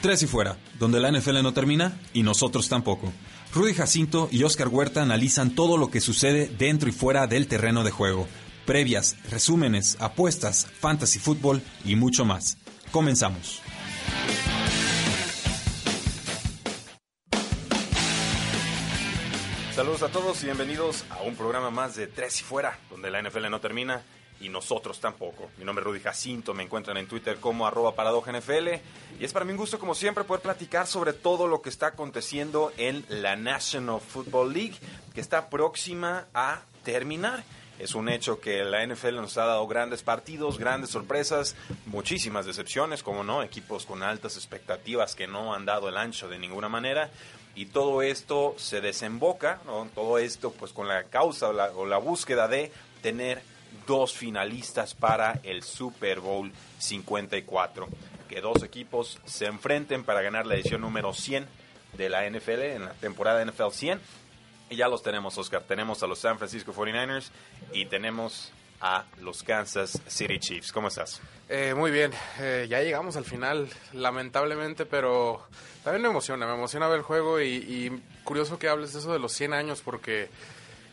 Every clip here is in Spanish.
Tres y fuera, donde la NFL no termina y nosotros tampoco. Rudy Jacinto y Oscar Huerta analizan todo lo que sucede dentro y fuera del terreno de juego. Previas, resúmenes, apuestas, fantasy fútbol y mucho más. Comenzamos. Saludos a todos y bienvenidos a un programa más de Tres y Fuera, donde la NFL no termina y nosotros tampoco. Mi nombre es Rudy Jacinto, me encuentran en Twitter como arroba NFL y es para mí un gusto como siempre poder platicar sobre todo lo que está aconteciendo en la National Football League que está próxima a terminar. Es un hecho que la NFL nos ha dado grandes partidos, grandes sorpresas, muchísimas decepciones, como no, equipos con altas expectativas que no han dado el ancho de ninguna manera. Y todo esto se desemboca, ¿no? todo esto pues con la causa o la, o la búsqueda de tener dos finalistas para el Super Bowl 54. Que dos equipos se enfrenten para ganar la edición número 100 de la NFL en la temporada NFL 100. Y ya los tenemos, Oscar. Tenemos a los San Francisco 49ers y tenemos a los Kansas City Chiefs. ¿Cómo estás? Eh, muy bien, eh, ya llegamos al final, lamentablemente, pero también me emociona, me emociona ver el juego y, y curioso que hables de eso de los 100 años porque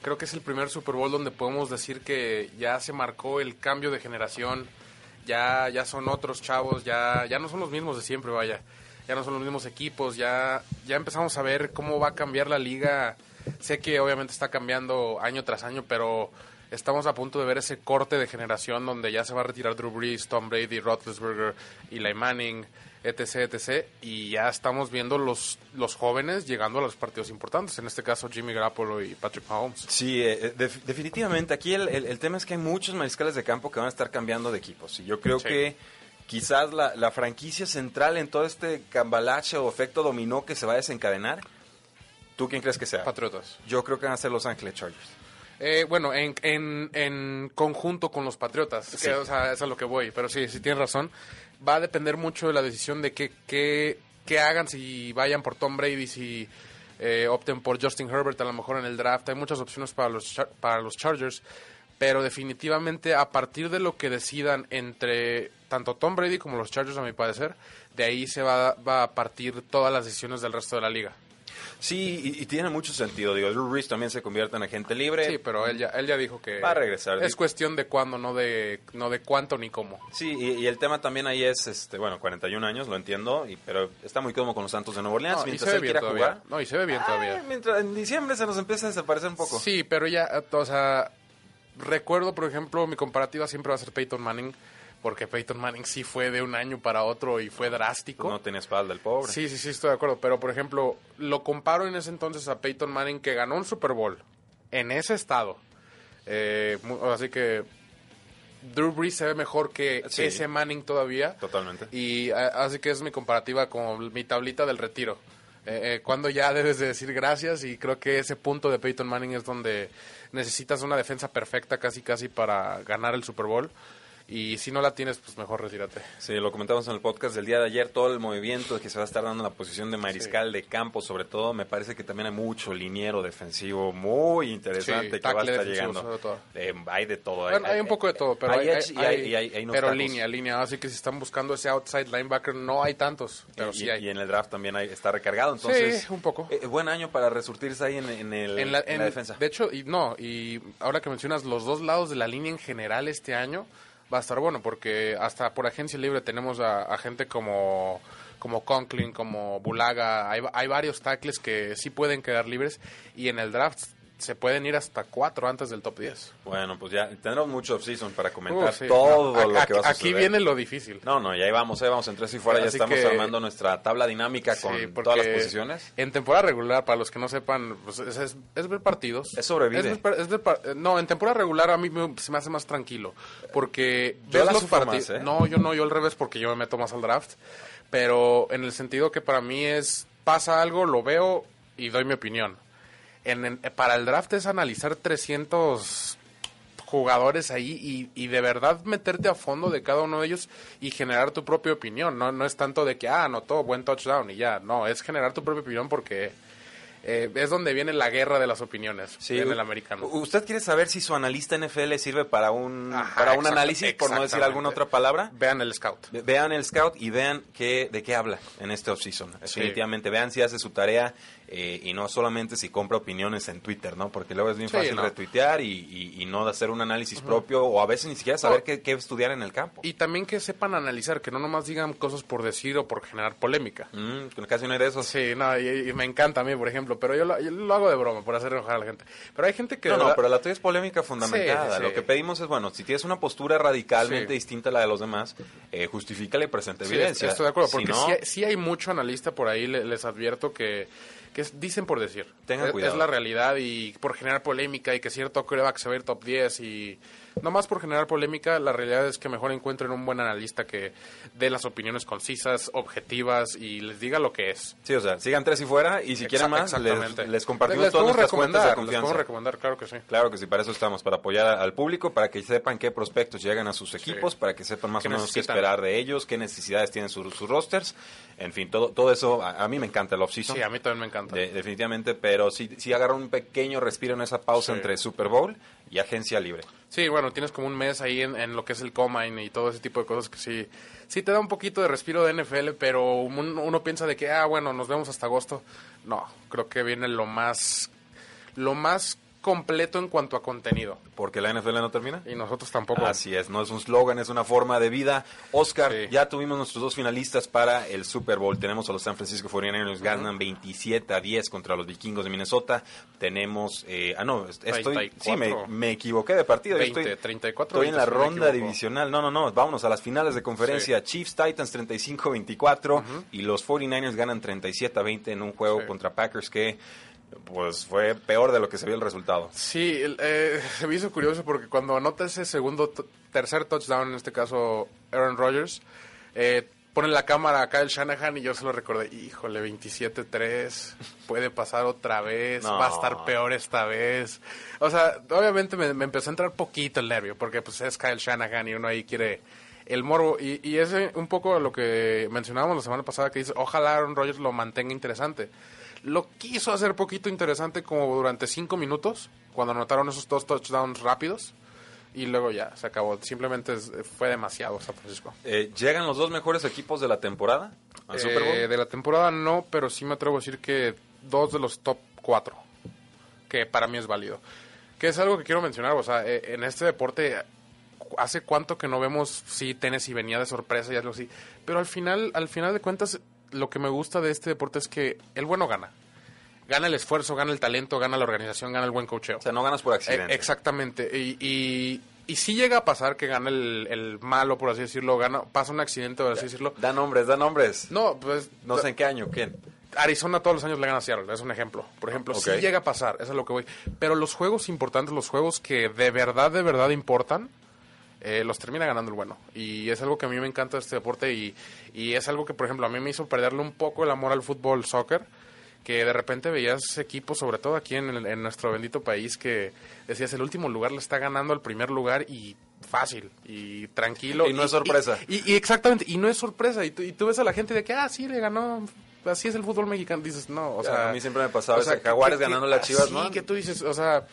creo que es el primer Super Bowl donde podemos decir que ya se marcó el cambio de generación, ya, ya son otros chavos, ya, ya no son los mismos de siempre, vaya, ya no son los mismos equipos, ya, ya empezamos a ver cómo va a cambiar la liga. Sé que obviamente está cambiando año tras año, pero estamos a punto de ver ese corte de generación donde ya se va a retirar Drew Brees, Tom Brady, Roethlisberger, Eli Manning, etc, etc. Y ya estamos viendo los, los jóvenes llegando a los partidos importantes, en este caso Jimmy Garoppolo y Patrick Mahomes. Sí, eh, def- definitivamente. Aquí el, el- el tema es que hay muchos mariscales de campo que van a estar cambiando de equipos. Y yo creo Sí. que quizás la, la franquicia central en todo este cambalache o efecto dominó que se va a desencadenar, ¿tú quién crees que sea? Patriotas. Yo creo que van a ser Los Ángeles Chargers. Eh, bueno, en, en, en conjunto con los Patriotas, que, Sí. o sea, es a lo que voy, pero sí, sí tienes razón. Va a depender mucho de la decisión de qué, qué, qué hagan, si vayan por Tom Brady, si eh, opten por Justin Herbert a lo mejor en el draft. Hay muchas opciones para los, para los Chargers, pero definitivamente a partir de lo que decidan entre tanto Tom Brady como los Chargers, a mi parecer, de ahí se va, va a partir todas las decisiones del resto de la liga. Sí, y, y tiene mucho sentido. Digo, Drew Brees también se convierte en agente libre. Sí, pero él ya, él ya dijo que Va a regresar. Es cuestión de cuándo, no de, no de cuánto ni cómo. Sí, y, y el tema también ahí es, este, bueno, 41 años, lo entiendo, y, pero está muy cómodo con los Santos de Nueva Orleans. No, y mientras se ve él bien quiera todavía. jugar. No, y se ve bien Ah, todavía. mientras en diciembre se nos empieza a desaparecer un poco. Sí, pero ya, o sea, recuerdo, por ejemplo, mi comparativa siempre va a ser Peyton Manning, porque Peyton Manning sí fue de un año para otro y fue drástico. No tenía espalda el pobre. Sí, sí, sí, estoy de acuerdo. Pero, por ejemplo, lo comparo en ese entonces a Peyton Manning que ganó un Super Bowl en ese estado. Eh, así que Drew Brees se ve mejor que Sí. ese Manning todavía. Totalmente. Y así que es mi comparativa como mi tablita del retiro. Eh, eh, cuando ya debes de decir gracias y creo que ese punto de Peyton Manning es donde necesitas una defensa perfecta casi casi para ganar el Super Bowl. Y si no la tienes, pues mejor retírate. Sí, lo comentamos en el podcast del día de ayer, todo el movimiento que se va a estar dando en la posición de mariscal de campo, sobre todo, me parece que también hay mucho liniero defensivo muy interesante Sí, que va a estar llegando. todo. Eh, hay de todo. Bueno, hay un poco de todo, pero hay hay, pero línea, línea. Así que si están buscando ese outside linebacker, no hay tantos, pero y, sí hay. y en el draft también hay- está recargado, entonces... sí, un poco. eh, buen año para resurtirse ahí en, en el, en la, en en- la defensa. De hecho, y no, y ahora que mencionas los dos lados de la línea en general este año, va a estar bueno, porque hasta por agencia libre tenemos a, gente como, como Conklin, como Bulaga, hay, hay varios tackles que sí pueden quedar libres, y en el draft se pueden ir hasta cuatro antes del top 10. Bueno, pues ya tendremos mucho off-season para comentar Uh, sí. todo No, lo aquí- que va a Aquí viene lo difícil. No, no, y ahí vamos, ahí vamos en tres y fuera, ya estamos que- armando nuestra tabla dinámica con Sí, todas las posiciones. En temporada regular, para los que no sepan, pues es, es- es ver partidos. Es sobrevivir. Par- no, en temporada regular a mí me- se me hace más tranquilo. Porque Yo ves la los partidos. ¿eh? No, yo no, yo al revés porque yo me meto más al draft. pero en el sentido que para mí es, pasa algo, lo veo y doy mi opinión. En, en- para el draft es analizar 300 jugadores ahí y, y de verdad meterte a fondo de cada uno de ellos y generar tu propia opinión. No, no es tanto de que, ah, anotó buen touchdown y ya. No, es generar tu propia opinión porque eh, es donde viene la guerra de las opiniones en el americano. ¿Usted quiere saber si su analista NFL sirve para un, Ajá, para un análisis, por no decir alguna otra palabra? Vean el scout. Ve- Vean el scout y vean qué, de qué habla en este offseason. Definitivamente, vean si hace su tarea eh, y no solamente si compra opiniones en Twitter, ¿no? Porque luego es bien Sí, fácil no. retuitear y, y- y no hacer un análisis propio o a veces ni siquiera saber No. qué, qué estudiar en el campo. Y también que sepan analizar, que no nomás digan cosas por decir o por generar polémica. Mm, casi no hay de esos. Sí, no, y, y me encanta a mí, por ejemplo, pero yo lo, yo lo hago de broma, por hacer enojar a la gente. Pero hay gente que... No, no, verdad- pero la tuya es polémica fundamentada. Sí, sí, Lo que pedimos es, bueno, si tienes una postura radicalmente distinta a la de los demás, eh, justifícala y presenta Sí, evidencia. estoy de acuerdo, Si porque no, sí, hay, sí hay mucho analista por ahí, le- les advierto que, que es- dicen por decir. Tengan es, cuidado. es la realidad y por generar polémica y que cierto que se va a ir top 10 y... No más por generar polémica, la realidad es que mejor encuentren un buen analista que dé las opiniones concisas, objetivas y les diga lo que es. Sí, o sea, sigan tres y fuera y si quieren más, les, les compartimos Les todas nuestras fuentes de recomendar, les confianza. podemos recomendar, claro que sí. Claro que sí, para eso estamos, para apoyar al público, para que sepan qué prospectos llegan a sus equipos, para que sepan más ¿Qué o menos qué necesitan? esperar de ellos, qué necesidades tienen sus, sus rosters. En fin, todo, todo eso, a, a mí me encanta el offseason. Sí, a mí también me encanta. De- definitivamente, pero sí, sí agarra un pequeño respiro en esa pausa Sí. entre Super Bowl y agencia libre. Sí, bueno, tienes como un mes ahí en, en lo que es el Combine y todo ese tipo de cosas que sí, sí te da un poquito de respiro de NFL, pero un- uno piensa de que, ah, bueno, nos vemos hasta agosto. No, creo que viene lo más, lo más completo en cuanto a contenido. Porque la NFL no termina. Y nosotros tampoco. Así es, no es un slogan, es una forma de vida. Oscar, Sí. ya tuvimos nuestros dos finalistas para el Super Bowl. Tenemos a los San Francisco 49ers, ganan 27 a 10 contra los vikingos de Minnesota. Tenemos, eh, ah, no, estoy, sí, me, 34. me equivoqué de partido. Yo 20, estoy, 34, estoy en la 20, si no me ronda divisional. No, no, no, vámonos a las finales de conferencia. Chiefs Titans 35-24 y los 49ers ganan 37 a 20 en un juego Sí. contra Packers que pues fue peor de lo que se vio el resultado. Sí, el- eh, se me hizo curioso porque cuando anota ese segundo, tercer touchdown, en este caso Aaron Rodgers, eh, pone la cámara a Kyle Shanahan y yo se lo recordé, híjole, 27-3, puede pasar otra vez, No. va a estar peor esta vez. O sea, obviamente me, me empezó a entrar poquito el nervio porque pues es Kyle Shanahan y uno ahí quiere el morbo. Y, y es eh, un poco lo que mencionábamos la semana pasada que dice, ojalá Aaron Rodgers lo mantenga interesante. Lo quiso hacer poquito interesante como durante cinco minutos, cuando anotaron esos dos touchdowns rápidos, y luego ya, se acabó. Simplemente es- fue demasiado San Francisco. Eh, ¿Llegan los dos mejores equipos de la temporada al Super Bowl? Eh, de la temporada no, pero sí me atrevo a decir que dos de los top cuatro, que para mí es válido. Que es algo que quiero mencionar, o sea, eh, en este deporte, hace cuánto que no vemos si Tennessee venía de sorpresa y algo así, pero al final, al final de cuentas, lo que me gusta de este deporte es que el bueno gana. Gana el esfuerzo, gana el talento, gana la organización, gana el buen cocheo. O sea, no ganas por accidente. Eh, exactamente. Y, y, y sí llega a pasar que gana el, el malo, por así decirlo, gana, pasa un accidente, por así decirlo. Da nombres, da nombres. No, pues No sé en qué año, ¿quién? Arizona todos los años le gana a Seattle, es un ejemplo. Por ejemplo, Ok. sí llega a pasar, eso es lo que voy. Pero los juegos importantes, los juegos que de verdad, de verdad importan, eh, los termina ganando el bueno. Y es algo que a mí me encanta este deporte y, y es algo que, por ejemplo, a mí me hizo perderle un poco el amor al fútbol, soccer, que de repente veías equipos, sobre todo aquí en, el- en nuestro bendito país, que decías el último lugar le está ganando al primer lugar y fácil y tranquilo. Y no es sorpresa. Y, y exactamente, y no es sorpresa. Y tú, y tú ves a la gente de que, ah, sí, le ganó. Así es el fútbol mexicano. Dices, no, o sea. a mí siempre me pasaba o sea, Jaguares ganando las Chivas, sí, ¿no? que tú dices, o sea,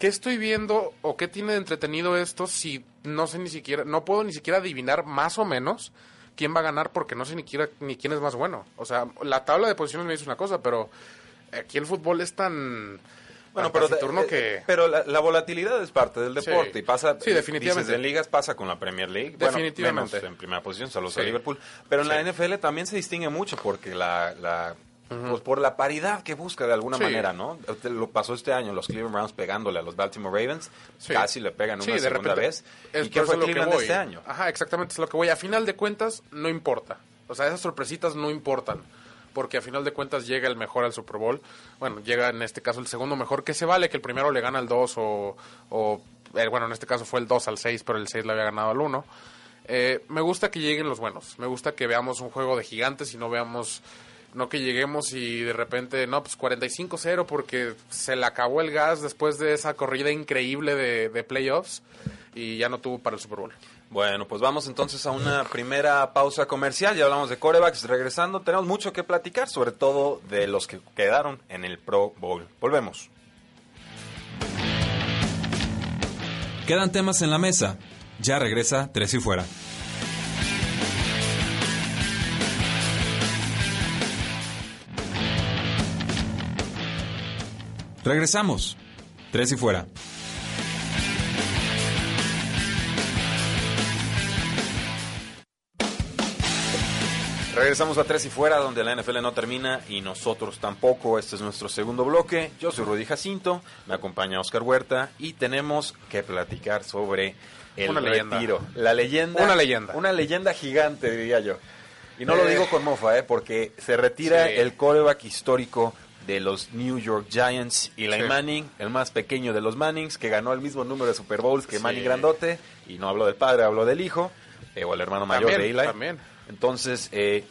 ¿qué estoy viendo o qué tiene de entretenido esto si no sé ni siquiera, no puedo ni siquiera adivinar más o menos quién va a ganar porque no sé ni siquiera ni quién es más bueno? O sea, la tabla de posiciones me dice una cosa, pero aquí el fútbol es tan. Bueno, pero, taciturno eh, que. pero la, la volatilidad es parte del Sí. deporte y pasa. Sí, definitivamente. dices, en ligas pasa con la Premier League. Bueno, Definitivamente. menos en primera posición, saludos a Sí. Liverpool. Pero en la. NFL también se distingue mucho porque la. la pues por la paridad que busca de alguna Sí. manera, ¿no? Lo pasó este año, los Cleveland Browns pegándole a los Baltimore Ravens, Sí. casi le pegan Sí, una de segunda repente. vez. Es ¿Y qué fue lo que Cleveland voy. este año? Ajá, exactamente, es lo que voy. A final de cuentas, no importa. O sea, esas sorpresitas no importan. Porque a final de cuentas llega el mejor al Super Bowl. Bueno, llega en este caso el segundo mejor, que se vale que el primero le gana al 2 o, o, eh, bueno, en este caso fue el 2 al 6, pero el 6 le había ganado al 1. Eh, me gusta que lleguen los buenos. Me gusta que veamos un juego de gigantes y no veamos. No que lleguemos y de repente, no, pues 45-0 porque se le acabó el gas después de esa corrida increíble de, de playoffs y ya no tuvo para el Super Bowl. Bueno, pues vamos entonces a una primera pausa comercial. Ya hablamos de corebacks. Regresando, tenemos mucho que platicar, sobre todo de los que quedaron en el Pro Bowl. Volvemos. Quedan temas en la mesa. Ya regresa Tres y Fuera. Regresamos. Tres y Fuera. Regresamos a Tres y Fuera, donde la NFL no termina y nosotros tampoco. Este es nuestro segundo bloque. Yo soy Rudy Jacinto, me acompaña Oscar Huerta y tenemos que platicar sobre el Una leyenda. retiro. La leyenda. Una leyenda. Una leyenda gigante, diría yo. Y no lo Eh. digo con mofa, ¿eh? porque se retira Sí. el coreback histórico de los New York Giants, Eli Sí. Manning, el más pequeño de los Mannings, que ganó el mismo número de Super Bowls que Sí. Manning Grandote. Y no hablo del padre, hablo del hijo, eh, o el hermano mayor También, de Eli. también. Entonces, eh,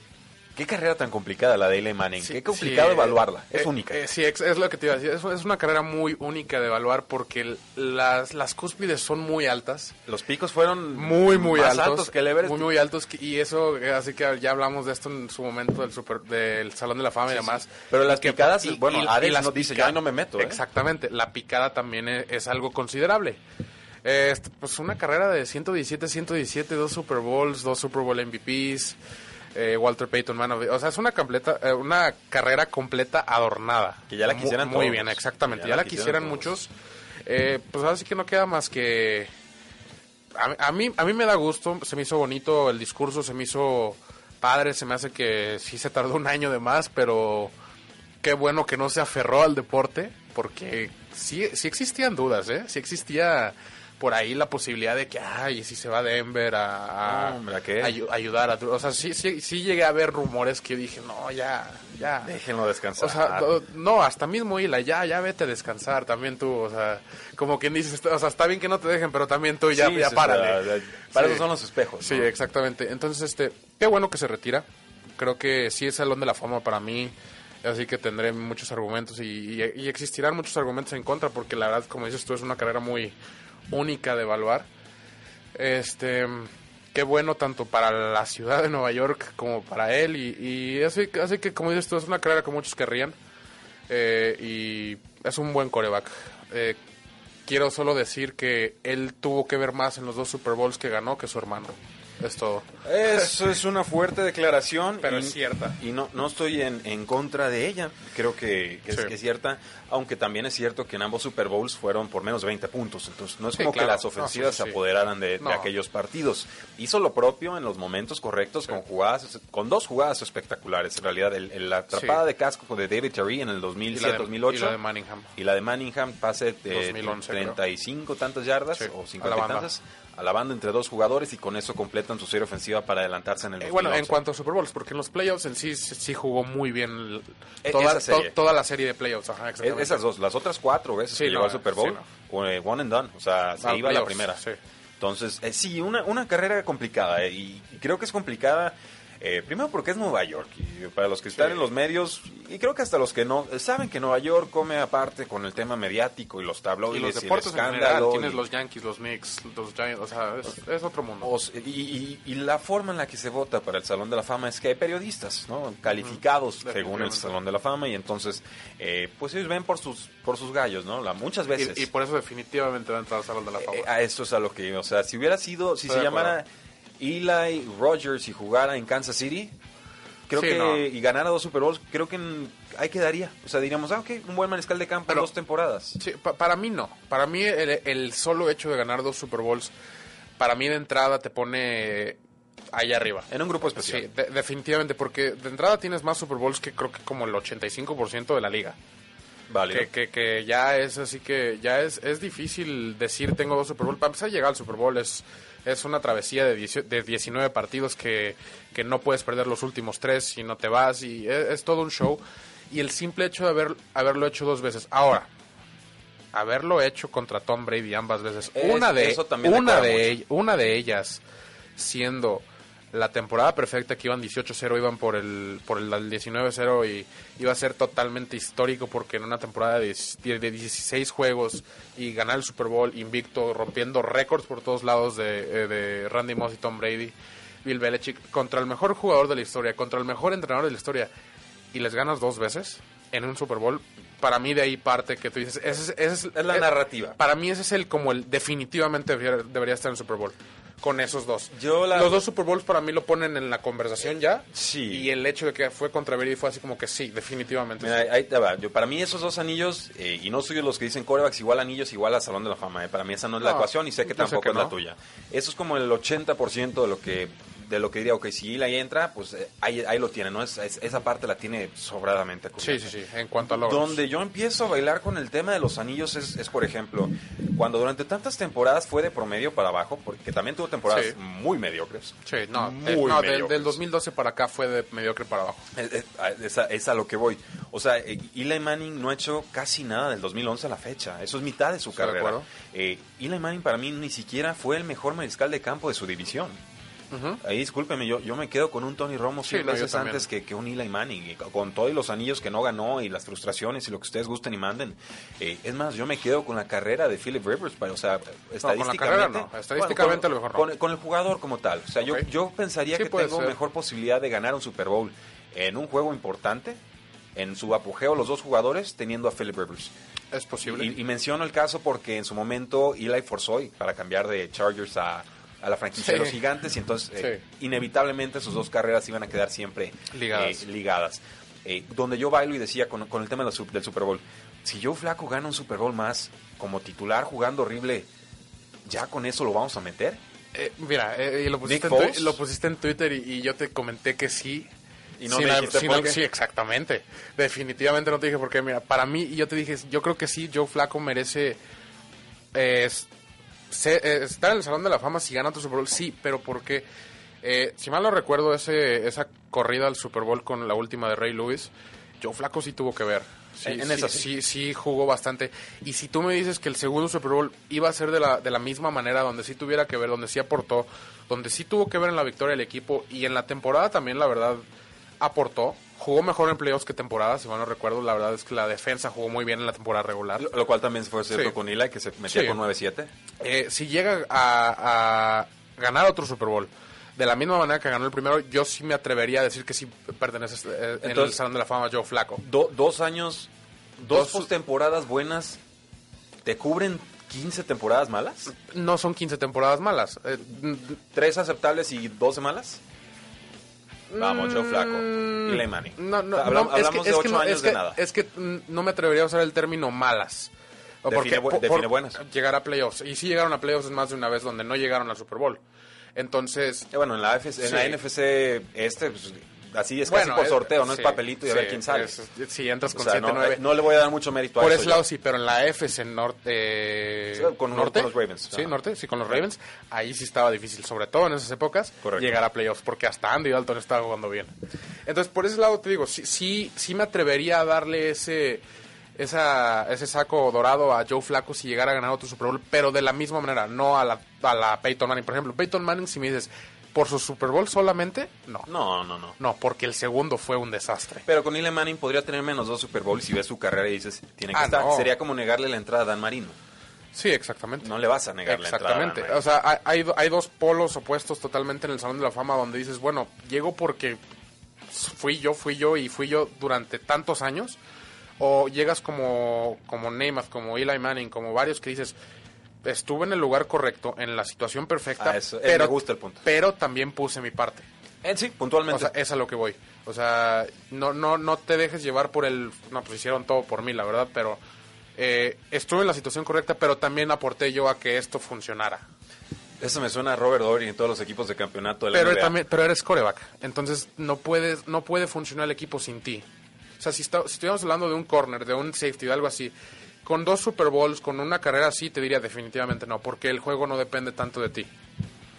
qué carrera tan complicada la de Eli Manning. Sí, qué complicado sí, evaluarla. eh, Es eh, única. eh, sí, ex- es lo que te iba a decir. Es, es una carrera muy única de evaluar porque las, las cúspides son muy altas. Los picos fueron Muy, muy más altos. que el Everest. Muy, muy altos. que- Y eso, así que ya hablamos de esto en su momento del super, del Salón de la Fama y demás. Pero las Que- picadas, y- bueno, y- Alex y las nos dice, yo ahí no me meto. ¿eh? Exactamente. La picada también es, es algo considerable. Este, pues una carrera de 117, 117, dos Super Bowls, dos Super Bowl MVPs, eh, Walter Payton, man of the- O sea, es una, completa, eh, una carrera completa adornada. Que ya la quisieran Muy todos. bien, exactamente. Ya Ya, la la quisieran quisieran, todos. muchos. Eh, pues ahora sí que no queda más que... A, a mí, a mí me da gusto, se me hizo bonito el discurso, se me hizo padre, se me hace que sí se tardó un año de más, pero qué bueno que no se aferró al deporte, porque sí, sí existían dudas, ¿eh? Sí existía por ahí la posibilidad de que, ay, si se va a Denver a, a- ¿a qué? ayu- ayudar a... O sea, sí, sí, sí llegué a ver rumores que dije, no, ya, ya. Déjenlo descansar. O sea, no, hasta mismo Hila, ya, ya vete a descansar también tú, o sea, como quien dices, o sea, está bien que no te dejen, pero también tú ya, Sí, ya párale. para Sí. eso son los espejos. Sí, ¿no? exactamente. Entonces, este, qué bueno que se retira. Creo que sí es Salón de la Fama para mí. Así que tendré muchos argumentos y, y- y existirán muchos argumentos en contra porque la verdad, como dices tú, es una carrera muy única de evaluar. Este, qué bueno tanto para la ciudad de Nueva York como para él y, y que, como dices tú, es una carrera que muchos querrían eh, y es un buen coreback. Eh, quiero solo decir que él tuvo que ver más en los dos Super Bowls que ganó que su hermano. Es todo. Eso es una fuerte declaración. Pero y- es cierta. Y no, no estoy en, en contra de ella. Creo que, que es, Sí. que es cierta. Aunque también es cierto que en ambos Super Bowls fueron por menos de 20 puntos. Entonces no es Sí, como claro. que las ofensivas sí, se apoderaran de, de aquellos partidos. Hizo lo propio en los momentos correctos con jugadas, con dos jugadas espectaculares. En realidad, el, el- la atrapada de casco de David Terry en el Y la 2007-2008. de, y la de Manningham. Y la de Manningham pase de 2011, creo. 35 tantas yardas o 50 y a la banda. tantas a la banda entre dos jugadores y con eso completan su serie ofensiva para adelantarse en el Eh, bueno, en 2011. cuanto a Super Bowls, porque en los playoffs en sí sí jugó muy bien el- E- toda, to- la serie de playoffs. Ajá, exactamente. esas dos, las otras cuatro veces Sí, que no, llegó al Super Bowl, sí, one and done, o sea, se Ah, iba a la primera. sí. Entonces, eh, sí, una, una carrera complicada, eh, y creo que es complicada, eh, primero porque es Nueva York, y para los que están Sí. en los medios, y creo que hasta los que no, saben que Nueva York come aparte con el tema mediático y los Y tabloides los y, deportes el en general, tienes y- los Yankees, los Knicks, los Giants, o sea, es, es otro mundo. Y, y- y la forma en la que se vota para el Salón de la Fama es que hay periodistas, ¿no? Calificados según el. Salón de la Fama y entonces, eh, pues ellos ven por sus por sus gallos, ¿no? La, muchas veces. y, y por eso definitivamente va a entrar al Salón de la Fama. Eh, a esto es a lo que. O sea, si hubiera sido, si Estoy se llamara Eli Rogers y jugara en Kansas City, creo Sí, que, no. y ganara dos Super Bowls, creo que ahí quedaría. O sea, diríamos, ah, ok, un buen mariscal de campo Pero- dos temporadas. Sí, pa- para mí no. Para mí el, el solo hecho de ganar dos Super Bowls, para mí de entrada te pone ahí arriba. En un grupo especial. Sí, de- definitivamente, porque de entrada tienes más Super Bowls que creo que como el 85% de la liga. Vale. Que, que, que ya es así que ya es, es difícil decir tengo dos Super Bowl. Para empezar a llegar al Super Bowl es, es una travesía de, 18 de 19 partidos que, que no puedes perder los últimos tres si no te vas y es, es todo un show. Y el simple hecho de haber, haberlo hecho dos veces. Ahora, haberlo hecho contra Tom Brady ambas veces. Es- una de, eso también una de, una de ellas siendo la temporada perfecta que iban 18-0, iban por el, por el 19-0 y iba a ser totalmente histórico porque en una temporada de, de 16 juegos y ganar el Super Bowl invicto, rompiendo récords por todos lados de, eh, de Randy Moss y Tom Brady, Bill Belichick, contra el mejor jugador de la historia, contra el mejor entrenador de la historia, y les ganas dos veces en un Super Bowl, para mí de ahí parte que tú dices, ese, es, es, la narrativa. Para mí ese es el como el definitivamente debería, debería estar en el Super Bowl con esos dos. Yo Los dos Super Bowls para mí lo ponen en la conversación ya. Sí. Y el hecho de que fue contra Brady fue así como que sí, definitivamente. Mira, ahí te va. Yo, para mí esos dos anillos, eh, y no soy los que dicen corebacks igual anillos igual a Salón de la Fama. eh. Para mí esa no es la ecuación y sé que sé tampoco que es la tuya. Eso es como el 80% de lo que de lo que diría, ok, si Eli entra, pues eh, ahí, ahí lo tiene, ¿no? Es, es- esa parte la tiene sobradamente Sí, cubierta. sí, sí, en cuanto a logros. Donde yo empiezo a bailar con el tema de los anillos es, es, por ejemplo, cuando durante tantas temporadas fue de promedio para abajo, porque también tuvo temporadas Sí. muy mediocres. Sí, no, Muy eh, no, del, mediocres. del 2012 para acá fue de mediocre para abajo. Es, es- es a, es a lo que voy. O sea, eh, Eli Manning no ha hecho casi nada del 2011 a la fecha. Eso es mitad de su de carrera. acuerdo. Eh, Eli Manning para mí ni siquiera fue el mejor mariscal de campo de su división. Ahí discúlpeme, yo, yo me quedo con un Tony Romo Sí, no, veces antes que, que un Eli Manning. Con todos los anillos que no ganó y las frustraciones y lo que ustedes gusten y manden. Eh, es más, yo me quedo con la carrera de Philip Rivers. O sea, estadísticamente. con, a lo mejor con- con el jugador como tal. O sea, yo, yo pensaría Sí, que tengo ser. mejor posibilidad de ganar un Super Bowl en un juego importante. En su apogeo, los dos jugadores teniendo a Philip Rivers. Es posible. Y, y menciono el caso porque en su momento Eli forzó para cambiar de Chargers a, a la franquicia de Sí. los gigantes y entonces eh, Sí. inevitablemente sus dos carreras iban a quedar siempre Ligadas. eh, ligadas. Eh, donde yo bailo y decía con, con el tema del, su- del Super Bowl, si Joe Flaco gana un Super Bowl más como titular jugando horrible, ¿ya con eso lo vamos a meter? Mira, lo, pusiste en lo pusiste en Twitter y, y yo te comenté que sí. Y no Sin me dijiste por qué. Sí, exactamente. Definitivamente no te dije por qué. Mira, para mí, y yo te dije, yo creo que sí, Joe Flaco merece eh, se- eh, estar en el Salón de la Fama si gana otro Super Bowl. Sí, pero porque, eh, si mal no recuerdo, ese, esa corrida al Super Bowl con la última de Ray Lewis, Joe Flaco sí tuvo que ver. Sí, En- sí, esa sí, sí. sí jugó bastante. Y si tú me dices que el segundo Super Bowl iba a ser de la, de la misma manera, donde sí tuviera que ver, donde sí aportó, donde sí tuvo que ver en la victoria del equipo y en la temporada también, la verdad, aportó. Jugó mejor en playoffs que temporada, si mal no recuerdo. La verdad es que la defensa jugó muy bien en la temporada regular. Lo, lo cual también fue cierto Sí. con Eli, que se metía Sí. con 9-7. Eh, si llega a, a ganar otro Super Bowl de la misma manera que ganó el primero, yo sí me atrevería a decir que sí pertenece eh, en el Salón de la Fama Joe Flaco. Do- dos años, dos, Dos- postemporadas buenas, ¿te cubren 15 temporadas malas? No son 15 temporadas malas. Eh, ¿Tres aceptables y 12 malas? Vamos, Joe Flaco. Y Eli Manning. Mm, No, no, O sea, hablam- no, es hablamos que- de es que 8 no- años es de que- nada. Es que mm, no me atrevería a usar el término malas. O Define bu- define buenas. Llegar a playoffs. Y sí llegaron a playoffs más de una vez donde no llegaron al Super Bowl. Entonces, Eh, bueno, en la, FC, en Sí. la NFC este, pues, así es bueno, casi por eh, sorteo, no sí, es papelito y a sí, ver quién sale. es- Si entras O con sea, no, 7-9. eh, no le voy a dar mucho mérito a Por eso. ese yo. lado sí, pero en la FC norte... Sí, con- norte, con los Ravens. Sí, Ajá. norte, sí, con los Ravens. Ahí sí estaba difícil, sobre todo en esas épocas, Correcto. llegar a playoffs, porque hasta Andy Dalton estaba jugando bien. Entonces, por ese lado te digo, sí, sí, sí me atrevería a darle ese, esa, ese saco dorado a Joe Flacco si llegara a ganar otro Super Bowl, pero de la misma manera, no a la, a la Peyton Manning. Por ejemplo, Peyton Manning, si me dices, por su Super Bowl solamente, no. No, no, no. No, porque el segundo fue un desastre. Pero con Eli Manning podría tener menos dos Super Bowls si ves su carrera y dices, tiene que Ah, estar. no. Sería como negarle la entrada a Dan Marino. Sí, exactamente. No le vas a negar la entrada. Exactamente. O sea, hay, hay, do- hay dos polos opuestos totalmente en el Salón de la Fama donde dices, bueno, llego porque fui yo, fui yo y fui yo durante tantos años. O llegas como, como Namath, como Eli Manning, como varios que dices, estuve en el lugar correcto, en la situación perfecta, Ah, eso, eh, pero, me gusta el punto. pero también puse mi parte. Eh, sí, O puntualmente. sea, es a lo que voy. O sea, no, no, no te dejes llevar por el... No, pues hicieron todo por mí, la verdad, pero eh, estuve en la situación correcta, pero también aporté yo a que esto funcionara. Eso me suena a Robert Dory en todos los equipos de campeonato de la Pero, NBA. también, pero eres coreback, entonces no puedes, no puede funcionar el equipo sin ti. O sea, si, está- si estuviéramos hablando de un corner, de un safety, de algo así, con dos Super Bowls, con una carrera así, te diría definitivamente no, porque el juego no depende tanto de ti.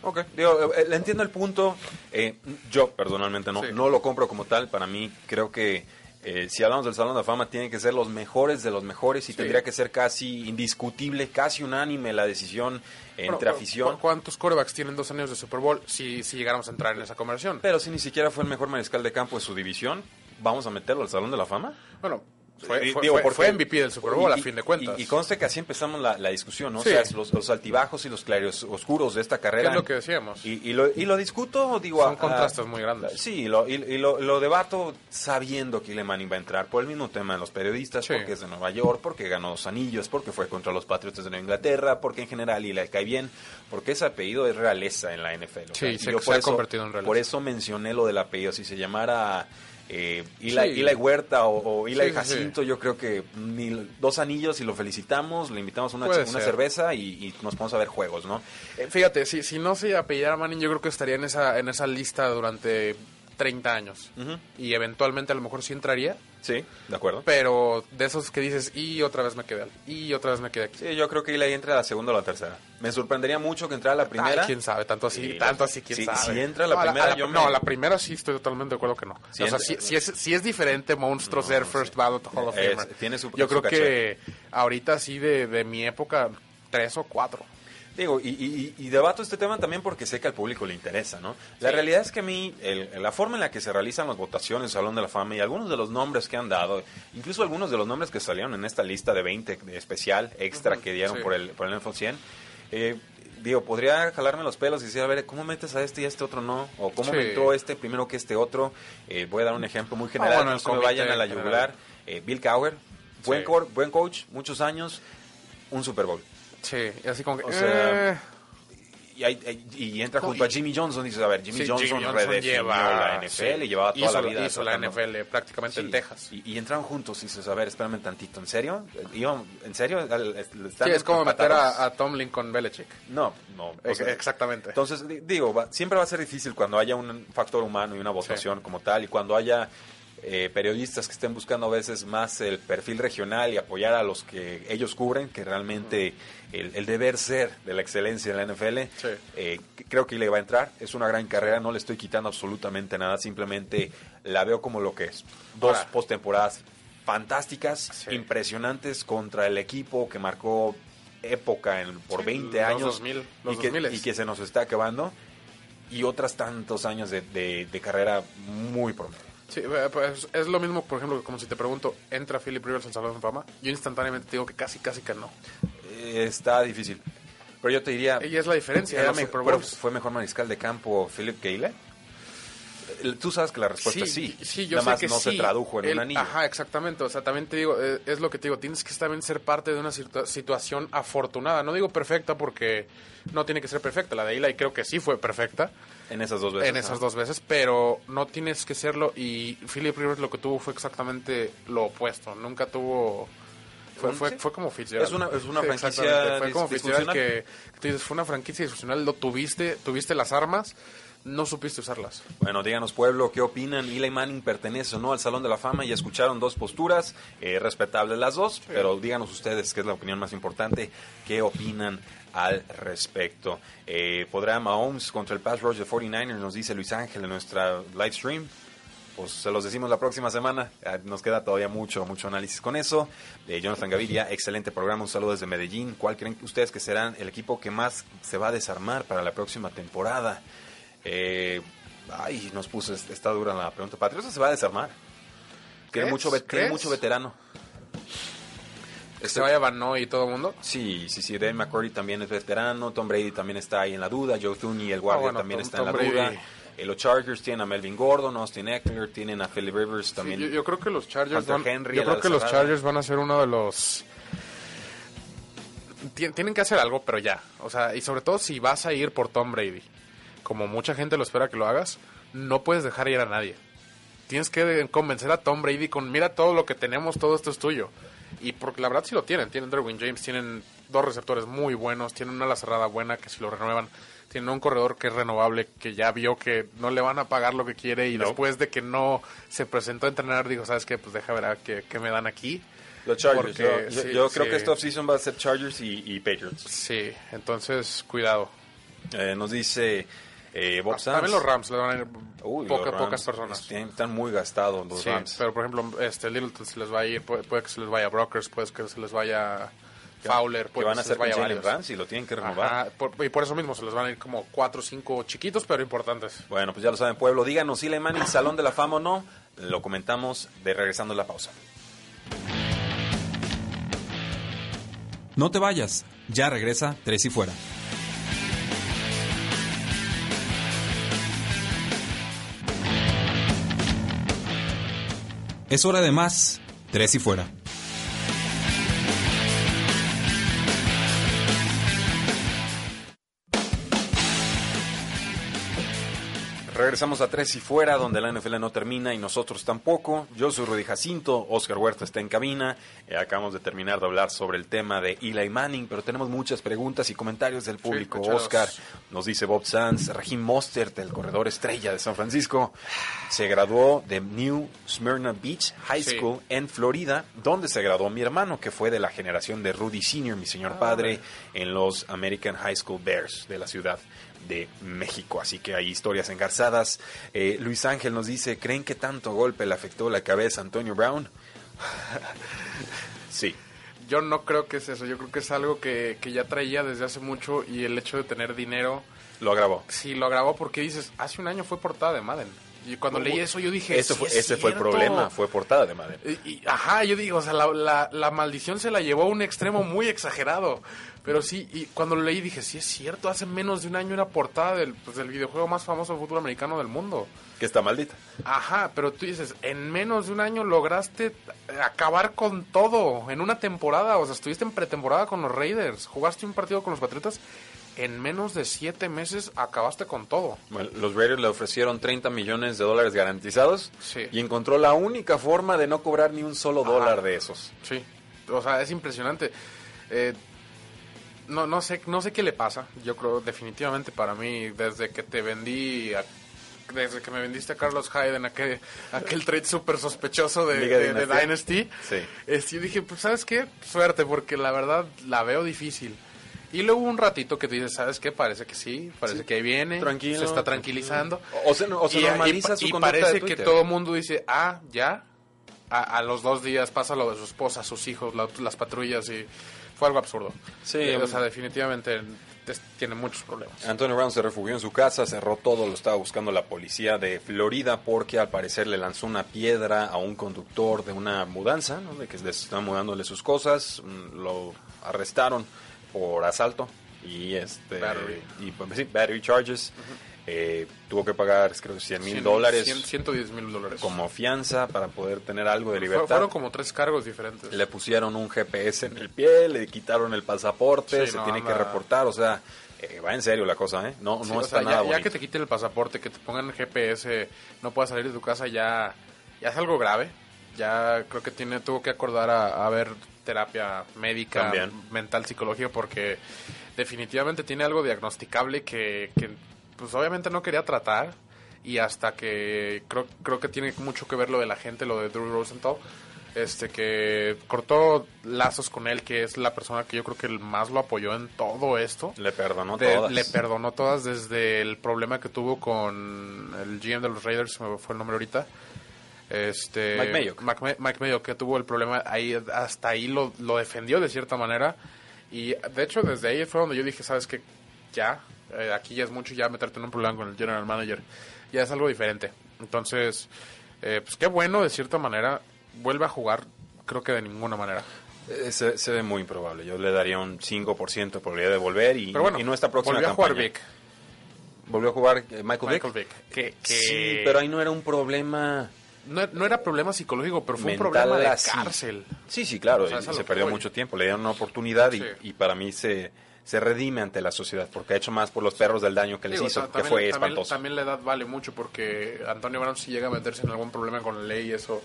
Ok, digo, eh, le entiendo el punto. Eh, yo personalmente no, Sí. no lo compro como tal. Para mí creo que Eh, si hablamos del Salón de la Fama, tienen que ser los mejores de los mejores y tendría que ser casi indiscutible, casi unánime la decisión entre Bueno, afición. ¿cu- ¿Cuántos corebacks tienen dos años de Super Bowl si, si llegáramos a entrar en esa conversión? Pero si ni siquiera fue el mejor mariscal de campo de su división, ¿vamos a meterlo al Salón de la Fama? Bueno, fue, fue- digo, fue- porque- fue MVP del Super Bowl, y- a fin de cuentas. Y, y conste que así empezamos la, la discusión, ¿no? Sí. O sea, los, los altibajos y los claros oscuros de esta ¿Qué carrera. es lo que decíamos? Y, y lo, y lo discuto, digo... Son contrastes muy grandes. Sí, lo, y, lo, lo debato sabiendo que Eli Manning va a entrar por el mismo tema de los periodistas, Sí. porque es de Nueva York, porque ganó dos anillos, porque fue contra los Patriots de Nueva Inglaterra, porque en general y le cae bien, porque ese apellido es realeza en la NFL. o Sí, sea, se- yo se por ha eso- convertido en realeza. Por eso mencioné lo del apellido, si se llamara... Eh, Eli, Sí. Eli Huerta o, o Eli Sí. Jacinto, yo creo que ni dos anillos y lo felicitamos, le invitamos a una, una cerveza y, y nos vamos a ver juegos, ¿no? Eh, Fíjate, si, si no se apellidara Manning, yo creo que estaría en esa, en esa lista durante 30 años. Y eventualmente a lo mejor sí entraría, Sí, de acuerdo. pero de esos que dices, y otra vez me quedé, y otra vez me quedé aquí. Sí, yo creo que Eli entra a la segunda o la tercera. Me sorprendería mucho que entrara a la primera. Ay, quién sabe, tanto así, Sí, tanto así, quién sabe. si entra la No, primera, a la, yo No, me- la primera sí estoy totalmente de acuerdo que no. Si o sea, si, si es, si es diferente, monstruo ser first ballot Hall of Es- Famer. tiene su- Yo su creo que ahorita sí de, de mi época, tres o cuatro. Digo, y, y- y debato este tema también porque sé que al público le interesa, ¿no? La realidad es que a mí, el- la forma en la que se realizan las votaciones en Salón de la Fama y algunos de los nombres que han dado, incluso algunos de los nombres que salieron en esta lista de 20 de especial extra que dieron sí. por el, por el NFL 100, eh, digo, podría jalarme los pelos y decir, a ver, ¿cómo metes a este y a este otro no? O ¿cómo Sí. me entró este primero que este otro? Eh, voy a dar un ejemplo muy general, bueno, no el se me comité vayan a la general. yugular. Eh, Bill Cowher, buen, cor- buen coach, muchos años, un Super Bowl. Sí, y así como que... O sea, eh, y, hay- y- y entra No, junto y- a Jimmy Johnson. Dices, a ver, Jimmy sí, Johnson, Jimmy redefinió la NFL sí, y llevaba toda hizo, la vida. Hizo la NFL prácticamente Sí, en Texas. Y, y entraron juntos y dices, a ver, espérame tantito, ¿en serio? ¿Iban- ¿En serio? ¿Al- están Sí, es como meter empatados? a, a Tomlin con Belichick. No, no. o Ex- sea, Exactamente. Entonces, di- digo, va- siempre va a ser difícil cuando haya un factor humano y una votación como tal, y cuando haya eh, periodistas que estén buscando a veces más el perfil regional y apoyar a los que ellos cubren, que realmente el, el deber ser de la excelencia en la NFL, Sí. eh, creo que le va a entrar. Es una gran carrera, no le estoy quitando absolutamente nada, simplemente la veo como lo que es. Dos postemporadas fantásticas, Sí. impresionantes contra el equipo que marcó época en, por Sí, 20 los años 2000, los y, que, 2000s. y que se nos está acabando y otras tantos años de, de- de carrera muy promedio. Sí, eh, pues es lo mismo, por ejemplo, como si te pregunto, ¿entra Philip Rivers al Salón de Fama? Yo instantáneamente te digo que casi, casi que no. Eh, está difícil. Pero yo te diría... Y es la diferencia era pero Bowls. ¿Fue mejor mariscal de campo Philip Gayle? Tú sabes que la respuesta es sí. sí, yo Nada sé más que no sí. se tradujo en El- un anillo. Ajá, exactamente. O sea, también te digo, eh, es lo que te digo, tienes que también ser parte de una situa- situación afortunada. No digo perfecta porque no tiene que ser perfecta. La de Eli creo que sí fue perfecta En esas dos veces. en esas ¿no? dos veces, pero no tienes que serlo. Y Philip Rivers lo que tuvo fue exactamente lo opuesto. Nunca tuvo. Fue, fue, sí. fue como Fitzgerald. Es una- es una Sí, franquicia. Fue como Fitzgerald que tú dices, fue una franquicia disfuncional. Lo tuviste, tuviste las armas, no supiste usarlas. Bueno, díganos pueblo, ¿qué opinan? Eli Manning pertenece o no al Salón de la Fama. Ya escucharon dos posturas, eh, respetables las dos, pero díganos ustedes, que es la opinión más importante, ¿qué opinan al respecto? Eh, ¿Podrá Mahomes contra el pass rush de 49ers? Nos dice Luis Ángel en nuestra live stream. Pues se los decimos la próxima semana. Ah, Nos queda todavía mucho, mucho análisis con eso. Eh, Jonathan Gaviria, excelente programa. Un saludo desde Medellín. ¿Cuál creen ustedes que serán el equipo que más se va a desarmar para la próxima temporada? Eh, ay, nos puso, está dura la pregunta. Patriota se va a desarmar. Tiene mucho, tiene mucho veterano. Se vaya Vano y todo el mundo. Sí, sí, sí. Dave McCurdy también es veterano. Tom Brady también está ahí en la duda. Joe Thuney, el guardia, Ah, bueno, también Tom- está Tom en la Brady. duda. Eh, los Chargers tienen a Melvin Gordon, Austin Eckler, tienen a Philip Rivers Sí, también. yo, yo creo que los Chargers Hunter van, Henry, yo el creo que los cerrado. Chargers van a ser uno de los Tien- tienen que hacer algo, pero ya. O sea, y sobre todo si vas a ir por Tom Brady, como mucha gente lo espera que lo hagas, no puedes dejar ir a nadie. Tienes que convencer a Tom Brady con, mira todo lo que tenemos, todo esto es tuyo. Y porque la verdad sí lo tienen. Tienen Derwin James, tienen dos receptores muy buenos, tienen una ala cerrada buena que si lo renuevan, tienen un corredor que es renovable, que ya vio que no le van a pagar lo que quiere y No. después de que no se presentó a entrenar, dijo, ¿sabes qué? Pues deja ver a qué, qué me dan aquí. Los Chargers. Porque, yo yo- sí, yo creo sí. que esta offseason va a ser Chargers y, y Patriots. Sí, entonces cuidado. Eh, nos dice Eh, Bob También los Rams le van a ir Uy, poca- Rams pocas personas. están- Están muy gastados los Sí, Rams. pero por ejemplo, este Littleton se les va a ir, puede, puede que se les vaya Brokers, puede que se les vaya Fowler, ¿Qué puede van a que se hacer les vaya. Ramsey? Lo tienen que renovar. Ajá, por- y por eso mismo se les van a ir como cuatro o cinco chiquitos, pero importantes. Bueno, pues ya lo saben, pueblo. Díganos si le Manning, Salón de la Fama o no. Lo comentamos de regresando a la pausa. No te vayas, ya regresa Tres y Fuera. Es hora de más, Tres y Fuera. Regresamos a Tres y Fuera, donde la NFL no termina y nosotros tampoco. Yo soy Rudy Jacinto, Oscar Huerta está en cabina. Eh, acabamos de terminar de hablar sobre el tema de Eli Manning, pero tenemos muchas preguntas y comentarios del público. Oscar, nos dice Bob Sanz, Raheem Mostert, el corredor estrella de San Francisco, se graduó de New Smyrna Beach High Sí. School en Florida, donde se graduó mi hermano, que fue de la generación de Rudy Sr., mi señor padre, en los American High School Bears de la ciudad de México. Así que hay historias engarzadas. Eh, Luis Ángel nos dice, ¿creen que tanto golpe le afectó la cabeza a Antonio Brown? sí. Yo no creo que es eso, yo creo que es algo que, que ya traía desde hace mucho y el hecho de tener dinero, Lo agravó. sí lo agravó porque dices, hace un año fue portada de Madden. Y cuando leí eso yo dije, Eso "Sí fue, es ese fue el cierto". problema, fue portada de madre. Y, y- ajá, yo digo, o sea, la, la- la maldición se la llevó a un extremo muy exagerado. Pero sí, y cuando lo leí dije, sí es cierto, hace menos de un año era portada del, pues, del videojuego más famoso de fútbol americano del mundo. Que está maldita. Ajá, pero tú dices, en menos de un año lograste acabar con todo en una temporada. O sea, estuviste en pretemporada con los Raiders, jugaste un partido con los Patriotas. En menos de siete meses acabaste con todo. Bueno, los Raiders le ofrecieron 30 millones de dólares garantizados Sí. y encontró la única forma de no cobrar ni un solo Ajá. dólar de esos. Sí, o sea, es impresionante. Eh, no, no sé, no sé qué le pasa. Yo creo definitivamente para mí desde que te vendí, a- desde que me vendiste a Carlos Hyde en aquel, aquel trade súper sospechoso de. Dynasty, Sí. este, yo dije, pues sabes qué, suerte porque la verdad la veo difícil. Y luego un ratito que te dices, ¿sabes qué? Parece que sí, parece que ahí viene, Tranquilo, se está tranquilizando. O se, o se Y- normaliza y, su y de parece que todo el mundo dice, ah, ya. A, a los dos días pasa lo de su esposa, sus hijos, la- las patrullas y fue algo absurdo. Sí, Eh, o sea, definitivamente tiene muchos problemas. Antonio Brown se refugió en su casa, cerró todo, lo estaba buscando la policía de Florida porque al parecer le lanzó una piedra a un conductor de una mudanza, ¿no? de que les estaban mudándole sus cosas, mm, lo arrestaron por asalto y este Battery. y pues, sí, battery charges. Eh, tuvo que pagar creo que 100 mil dólares cien- 110 mil dólares. como fianza para poder tener algo de libertad. fueron como tres cargos diferentes. Le pusieron un GPS en el pie, le quitaron el pasaporte, Sí, se no, tiene que reportar, o sea, eh, va en serio la cosa, ¿eh? No, Sí, no está sea, nada ya, que te quiten el pasaporte, que te pongan GPS, no puedas salir de tu casa, ya, ya es algo grave. Ya creo que tiene tuvo que acordar a, a ver terapia médica, También. mental, psicología, porque definitivamente tiene algo diagnosticable que, que, pues obviamente no quería tratar y hasta que creo, creo que tiene mucho que ver lo de la gente, lo de Drew Rosenthal, este que cortó lazos con él, que es la persona que yo creo que más lo apoyó en todo esto. Le perdonó De- todas. Le perdonó todas desde el problema que tuvo con el GM de los Raiders, se me fue el nombre ahorita. Este, Mike Mayock. Mike, Mike Mayock, que tuvo el problema ahí, hasta ahí lo, lo defendió de cierta manera. Y de hecho, desde ahí fue donde yo dije, ¿sabes qué? Ya, eh, aquí ya es mucho ya meterte en un problema con el general manager. Ya es algo diferente. Entonces, eh, pues qué bueno, de cierta manera, vuelve a jugar, creo que de ninguna manera. Eh, se, se ve muy improbable. Yo le daría un 5% de probabilidad de volver y, Pero bueno, y no esta próxima volvió a campaña. jugar Vic. Volvió a jugar eh, Michael, Michael Vick. Vick. Que, que Sí, pero ahí no era un problema... no, no era problema psicológico, pero fue un problema de cárcel. Sí, sí, claro. O sea, y es a lo se perdió voy. mucho tiempo. Le dieron una oportunidad y, Sí. y para mí se, se redime ante la sociedad porque ha hecho más por los perros del daño que les Digo, hizo, que también, fue también- espantoso. también la edad vale mucho porque Antonio Brown si llega a meterse en algún problema con la ley, eso,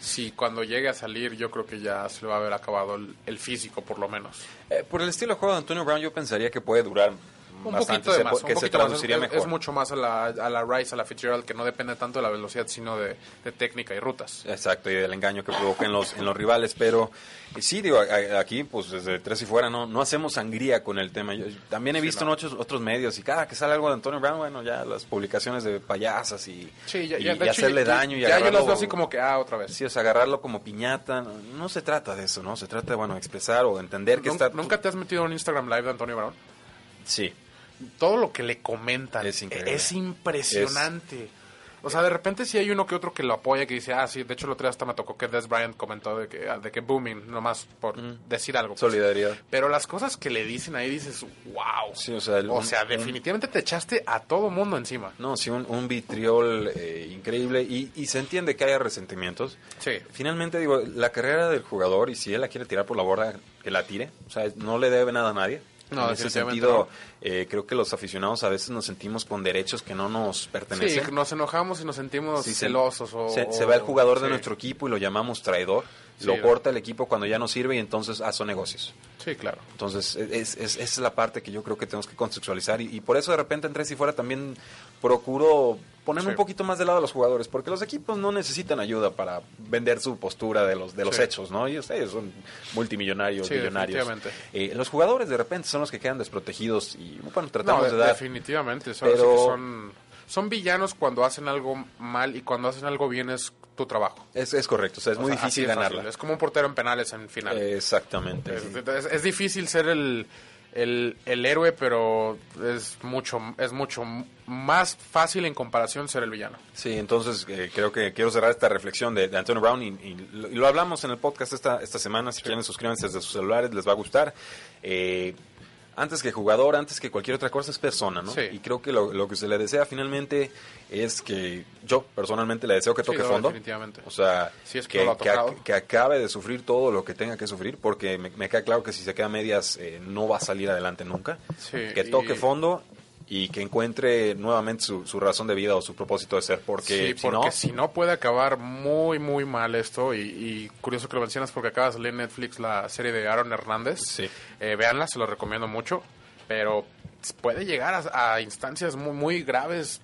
si cuando llegue a salir, yo creo que ya se le va a haber acabado el, el físico, por lo menos. Eh, por el estilo de juego de Antonio Brown, yo pensaría que puede durar Un bastante poquito de se más, po- un que se más. traduciría Es- mejor. Es mucho más a la, a la Rice, a la Fitzgerald, que no depende tanto de la velocidad, sino de, de técnica y rutas. Exacto, y del engaño que provoca en los, en los rivales, pero eh, sí, digo, aquí, pues desde tres y fuera, no, no hacemos sangría con el tema. Yo, yo también he visto no. en otros, otros medios, y cada que sale algo de Antonio Brown, bueno, ya las publicaciones de payasas y, Sí, ya, y- ya, y de hecho, hacerle ya- daño y Ya yo agarrarlo- las veo así como que, ah, otra vez. Sí, o sea, agarrarlo como piñata, no, no se trata de eso, ¿no? Se trata de, bueno, expresar o entender que está... ¿Nunca te has metido en un Instagram Live de Antonio Brown? Sí, todo lo que le comentan Es es impresionante. O sea, de repente sí hay uno que otro que lo apoya, que dice, ah, sí, de hecho el otro día hasta me tocó que Des Bryant comentó de que, ah, de que booming, nomás por decir algo. pues. solidaridad. Pero las cosas que le dicen ahí dices, wow. Sí, o sea, el- o un- sea, un- definitivamente te echaste a todo mundo encima. No, sí, un, un vitriol eh, increíble y, y se entiende que haya resentimientos. Sí. Finalmente, digo, la carrera del jugador, y si él la quiere tirar por la borda, que la tire. O sea, no le debe nada a nadie. No, en ese sentido, eh, creo que los aficionados a veces nos sentimos con derechos que no nos Sí, pertenecen. nos enojamos y nos sentimos Sí, se- celosos. O, se, se va el jugador de sí. nuestro equipo y lo llamamos traidor. Sí, lo corta el equipo cuando ya no sirve y entonces ah, son negocios. Sí, claro. Entonces, es, es- esa es la parte que yo creo que tenemos que contextualizar y, y por eso de repente en Tres y Fuera también procuro ponerme Sí. un poquito más del lado de los jugadores, porque los equipos no necesitan ayuda para vender su postura de los, de los Sí. hechos, ¿no? Ellos, ellos son multimillonarios, Sí, millonarios. Eh, los jugadores de repente son los que quedan desprotegidos y, bueno, tratamos No, de de- dar... definitivamente. Son, Pero- son, son villanos cuando hacen algo mal y cuando hacen algo bien es tu trabajo. Es, es correcto, o sea, es O muy sea, difícil de ganarla. fácil. Es como un portero en penales en final. Exactamente. es, es- es difícil ser el, el, el héroe, pero es mucho, es mucho más fácil en comparación ser el villano. Sí, entonces eh, creo que quiero cerrar esta reflexión de, de Antonio Brown y, y lo, y lo hablamos en el podcast esta, esta semana. Si quieren, suscríbanse desde sus celulares, les va a gustar. Eh, antes que jugador, antes que cualquier otra cosa, es persona, ¿no? Sí. Y creo que lo, lo que se le desea finalmente es que yo personalmente le deseo que Sí, toque no, fondo. definitivamente. O sea, Si es que ac- acabe de sufrir todo lo que tenga que sufrir, porque me, me queda claro que si se queda medias eh, no va a salir adelante nunca. Sí, que toque y- fondo y que encuentre nuevamente su, su razón de vida o su propósito de ser, porque, sí, si porque no... si no puede acabar muy, muy mal esto. Y, y curioso que lo mencionas porque acaba de salir en Netflix la serie de Aaron Hernández. Sí. Eh, véanla, se lo recomiendo mucho. Pero puede llegar a, a instancias muy, muy graves.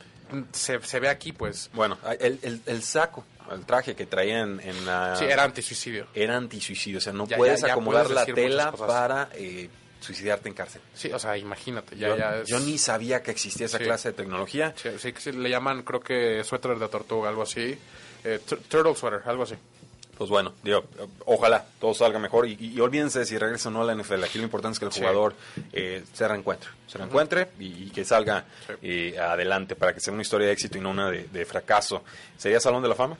Se, se ve aquí, pues. Bueno, el, el, el saco, el traje que traía en, la... Sí, era antisuicidio. era antisuicidio, o sea, no Ya, puedes ya, ya acomodar puedes la tela para eh, suicidarte en cárcel. Sí, o sea, imagínate. Ya, yo, ya es- yo ni sabía que existía esa Sí. clase de tecnología. Sí, sí, sí, le llaman, creo que suéter de tortuga, algo así. Eh, tur- turtle sweater, algo así. Pues bueno, digo, ojalá todo salga mejor y, y olvídense de si regresa o no a la NFL. Aquí lo importante es que el jugador eh, se reencuentre, se reencuentre y, y que salga eh, adelante para que sea una historia de éxito y no una de, de fracaso. ¿Sería Salón de la Fama?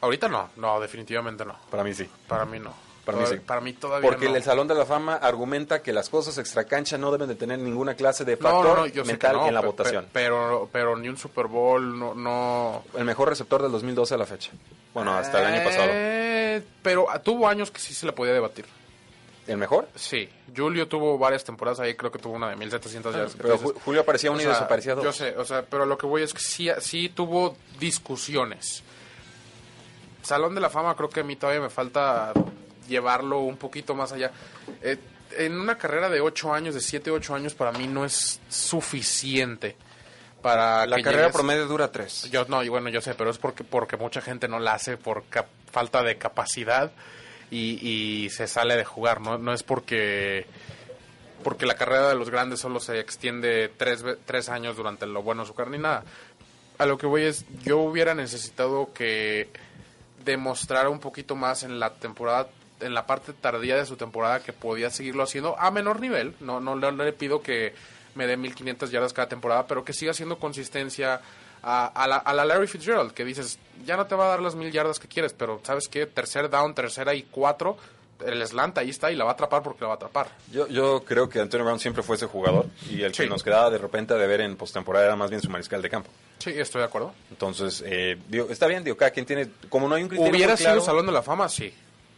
Ahorita no, no, definitivamente no. Para mí sí. Para mí no. Para mí Todav- sí. Para mí todavía Porque no. el Salón de la Fama argumenta que las cosas extracancha no deben de tener ninguna clase de factor no, mental no, en la pe- votación. pe- Pero, pero ni un Super Bowl, no... no El mejor receptor del 2012 a la fecha. Bueno, hasta el año pasado. Eh, Pero ah, tuvo años que sí se le podía debatir. ¿El mejor? Sí, Julio tuvo varias temporadas ahí, creo que tuvo una de 1700 yardas. que Pero Julio aparecía uno O y desaparecía dos. Yo sé, o sea, pero lo que voy es que sí, sí tuvo discusiones. Salón de la Fama creo que a mí todavía me falta llevarlo un poquito más allá. Eh, en una carrera de 8 años, de 7, 8 años, para mí no es suficiente para La carrera llegues- promedio dura tres. yo no, y bueno, yo sé, pero es porque porque mucha gente no la hace por falta de capacidad y, y se sale de jugar, ¿no? No es porque porque la carrera de los grandes solo se extiende tres, tres años durante lo bueno su carrera ni nada. A lo que voy es, yo hubiera necesitado que demostrara un poquito más en la temporada, en la parte tardía de su temporada que podía seguirlo haciendo a menor nivel. No, no, le- no le pido que me dé 1500 yardas cada temporada, pero que siga haciendo consistencia a, a la, a la Larry Fitzgerald, que dices, ya no te va a dar las mil yardas que quieres, pero ¿sabes qué? Tercer down, tercera y cuatro, el slant ahí está y la va a atrapar porque la va a atrapar. Yo, yo creo que Antonio Brown siempre fue ese jugador y el que nos quedaba de repente de ver en postemporada era más bien su mariscal de campo. Sí, estoy de acuerdo. Entonces, eh, digo, está bien, digo, cada quien tiene, como no hay un criterio ¿Hubiera claro, sido Salón de la Fama? Sí.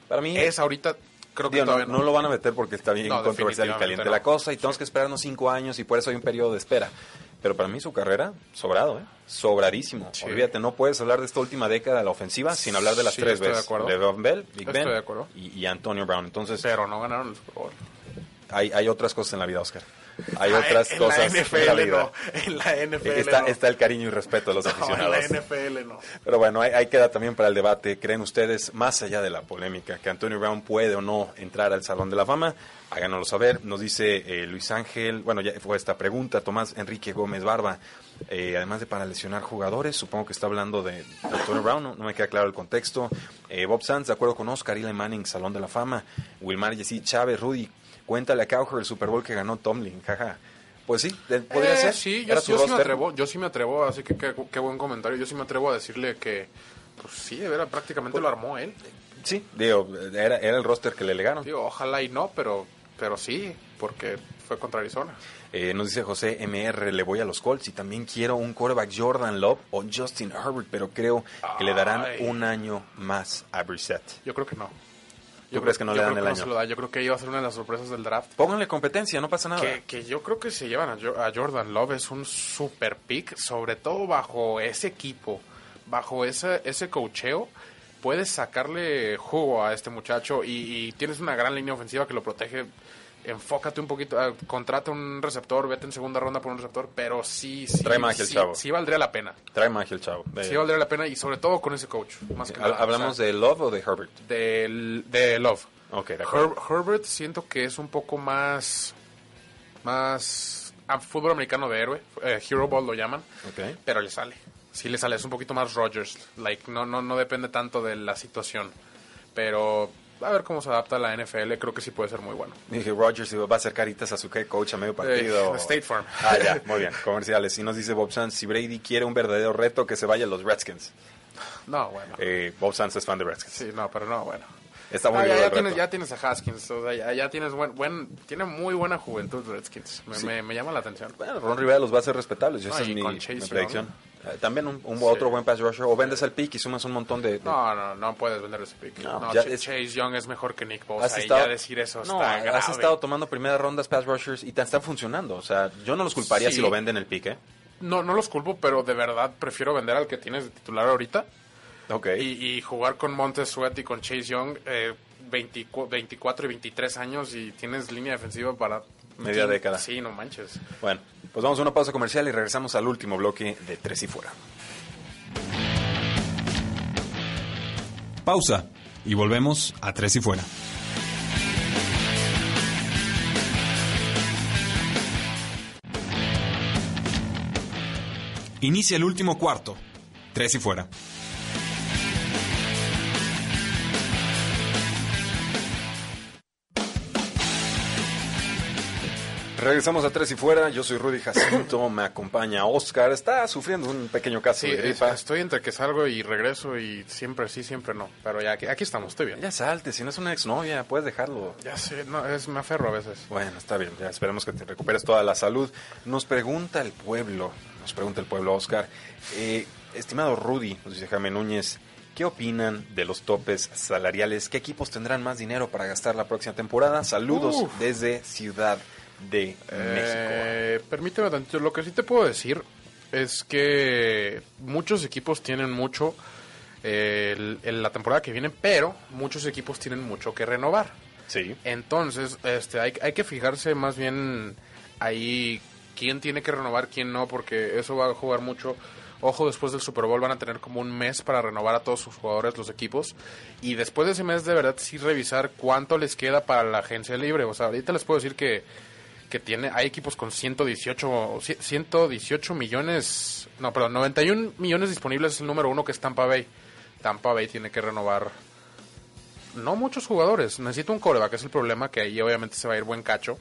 Para mí Es ahorita, creo que digo, no, todavía no lo van a meter porque está bien No, controversial y caliente no. la cosa y tenemos que esperarnos cinco años y por eso hay un periodo de espera. Pero para mí su carrera, sobrado, ¿eh? Sobradísimo. Sí. Olvídate, no puedes hablar de esta última década de la ofensiva sin hablar de las Sí, tres de veces. Le'Veon Bell, Big Estoy Ben de y, y Antonio Brown. Entonces, Pero no ganaron el Super Bowl. hay, hay otras cosas en la vida, Oscar. Hay otras en cosas La en NFL la vida. no. En la NFL Está, no. está el cariño y respeto a los No, en aficionados. la NFL no. Pero bueno, ahí, ahí queda también para el debate. ¿Creen ustedes, más allá de la polémica, que Antonio Brown puede o no entrar al Salón de la Fama? Háganoslo saber. Nos dice eh, Luis Ángel, bueno, ya fue esta pregunta, Tomás Enrique Gómez Barba. eh, además de para lesionar jugadores, supongo que está hablando de Antonio Brown, no, no me queda claro el contexto. Eh, Bob Sanz, de acuerdo con Oscar, Eli Manning, Salón de la Fama. Wilmar Jessy Chávez, Rudy, cuéntale a Cowher el Super Bowl que ganó Tomlin, jaja. Pues sí, podría Eh, ser. Sí, yo, Era sí me atrevo, yo sí me atrevo, así que qué, buen comentario. Yo sí me atrevo a decirle que, pues sí, de veras, prácticamente lo armó él. Sí, digo, era, era el roster que le legaron. Digo, ojalá y no, pero, pero sí, porque fue contra Arizona. Eh, nos dice José MR, le voy a los Colts y también quiero un quarterback Jordan Love o Justin Herbert, pero creo que le darán un año más a Brissett. Yo creo que no. ¿Tú Yo crees creo- que no le dan el año? lo da. Yo creo que iba a ser una de las sorpresas del draft. Pónganle competencia, no pasa nada. Que, que yo creo que se llevan a, Jo- a Jordan Love es un super pick, sobre todo bajo ese equipo, bajo ese, ese cocheo, puedes sacarle jugo a este muchacho y, y tienes una gran línea ofensiva que lo protege. Enfócate un poquito, ah, contrata un receptor, vete en segunda ronda por un receptor, pero sí, sí, Trae magia el sí, chavo. sí valdría la pena. Trae magia el chavo. De- Sí valdría la pena y sobre todo con ese coach. Más que ¿Hablamos o sea, de Love o de Herbert? del- de Love. Ok, de acuerdo. Her- Herbert siento que es un poco más más ah, fútbol americano de héroe, eh, Hero Ball lo llaman, Ok. pero le sale. Sí le sale, es un poquito más Rogers, like no no no depende tanto de la situación, pero a ver cómo se adapta a la NFL, creo que sí puede ser muy bueno. Dije, Rogers va a hacer caritas a su head coach a medio partido. Eh, State Farm. Ah, ya, muy bien, comerciales. Y nos dice Bob Sanz, si Brady quiere un verdadero reto, que se vaya a los Redskins. No, bueno. Eh, Bob Sanz es fan de Redskins. Sí, no, pero no, bueno. Está muy Ah, bien ya, tienes, reto. ya tienes a Haskins, o sea, ya, ya tienes buen, buen, tiene muy buena juventud Redskins, me, Sí. me, me llama la atención. Bueno, Ron Rivera los va a hacer respetables. Esa No, es mi, predicción. Eh, también un, un Sí. otro buen pass rusher. O vendes el pick y sumas un montón de... de- No, no, no puedes vender ese pick. No, No, ya Ch- es- Chase Young es mejor que Nick has Bosa y estado- ya decir eso no, está grave. has estado tomando primeras rondas pass rushers y te están funcionando. O sea, yo no los culparía Sí. si lo venden el pick, ¿eh? No, no los culpo, pero de verdad prefiero vender al que tienes de titular ahorita Ok. y, y jugar con Montez Sweat y con Chase Young eh, 24, 24 y 23 años y tienes línea defensiva para... Media década. Sí, no manches. Bueno, pues vamos a una pausa comercial y regresamos al último bloque de Tres y Fuera. Pausa y volvemos a Tres y Fuera. Inicia el último cuarto. Tres y Fuera. Regresamos a Tres y Fuera. Yo soy Rudy Jacinto. me acompaña Oscar. Está sufriendo un pequeño caso Sí, de gripa. estoy entre que salgo y regreso y siempre sí, siempre no. Pero ya aquí, aquí estamos, estoy bien. Ya salte, si no es una exnovia, puedes dejarlo. Ya sé, no, es, me aferro a veces. Bueno, está bien, ya esperemos que te recuperes toda la salud. Nos pregunta el pueblo, nos pregunta el pueblo, Oscar. Eh, estimado Rudy, nos dice Jaime Núñez, ¿qué opinan de los topes salariales? ¿Qué equipos tendrán más dinero para gastar la próxima temporada? Saludos Uf. desde Ciudad de México. Eh, permíteme tantito. Lo que sí te puedo decir es que muchos equipos tienen mucho eh, el- la temporada que viene, pero muchos equipos tienen mucho que renovar. Sí. Entonces, este, hay, hay que fijarse más bien ahí quién tiene que renovar, quién no, porque eso va a jugar mucho. Ojo, después del Super Bowl van a tener como un mes para renovar a todos sus jugadores, los equipos. Y después de ese mes, de verdad, sí revisar cuánto les queda para la agencia libre. O sea, ahorita les puedo decir que, que tiene, hay equipos con 118, o ci- 118 millones, no, perdón, 91 millones disponibles es el número uno que es Tampa Bay. Tampa Bay tiene que renovar no muchos jugadores. Necesita un coreback, es el problema, que ahí obviamente se va a ir buen cacho.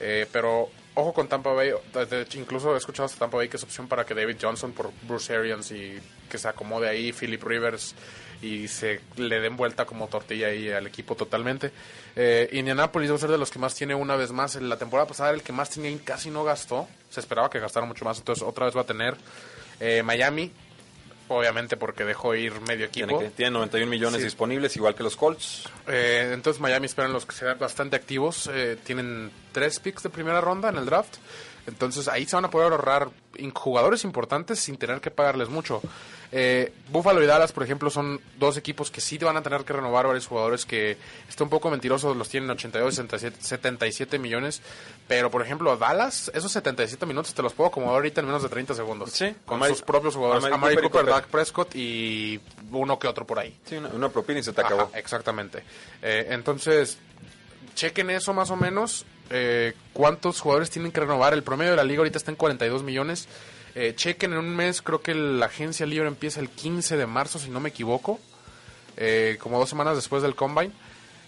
Eh, pero ojo con Tampa Bay. incluso he escuchado hasta Tampa Bay que es opción para que David Johnson por Bruce Arians y que se acomode ahí Philip Rivers y se le den vuelta como tortilla ahí al equipo totalmente. Eh, Indianapolis va a ser de los que más tiene una vez más. En la temporada pasada el que más tenía y casi no gastó. Se esperaba que gastara mucho más, entonces otra vez va a tener. Eh, Miami, obviamente porque dejó ir medio equipo. Tiene, tiene 91 millones Sí. disponibles, igual que los Colts. Eh, entonces Miami esperan los que sean bastante activos. Eh, tienen tres picks de primera ronda en el draft. Entonces ahí se van a poder ahorrar jugadores importantes sin tener que pagarles mucho. Eh, Buffalo y Dallas, por ejemplo, son dos equipos que sí van a tener que renovar varios jugadores que está un poco mentiroso, los tienen 82 77, 77 millones, pero por ejemplo Dallas, esos 77 minutos te los puedo acomodar ahorita en menos de 30 segundos. Sí, con Amari- sus propios jugadores, Amari Amari Cooper Cooper. Dak Prescott y uno que otro por ahí. Sí, una, una propina y se te Ajá, acabó. exactamente. Eh, entonces, chequen eso más o menos. Eh, ¿Cuántos jugadores tienen que renovar? El promedio de la liga ahorita está en 42 millones. Eh, chequen en un mes, creo que la agencia libre empieza el 15 de marzo, si no me equivoco. eh, como dos semanas después del Combine.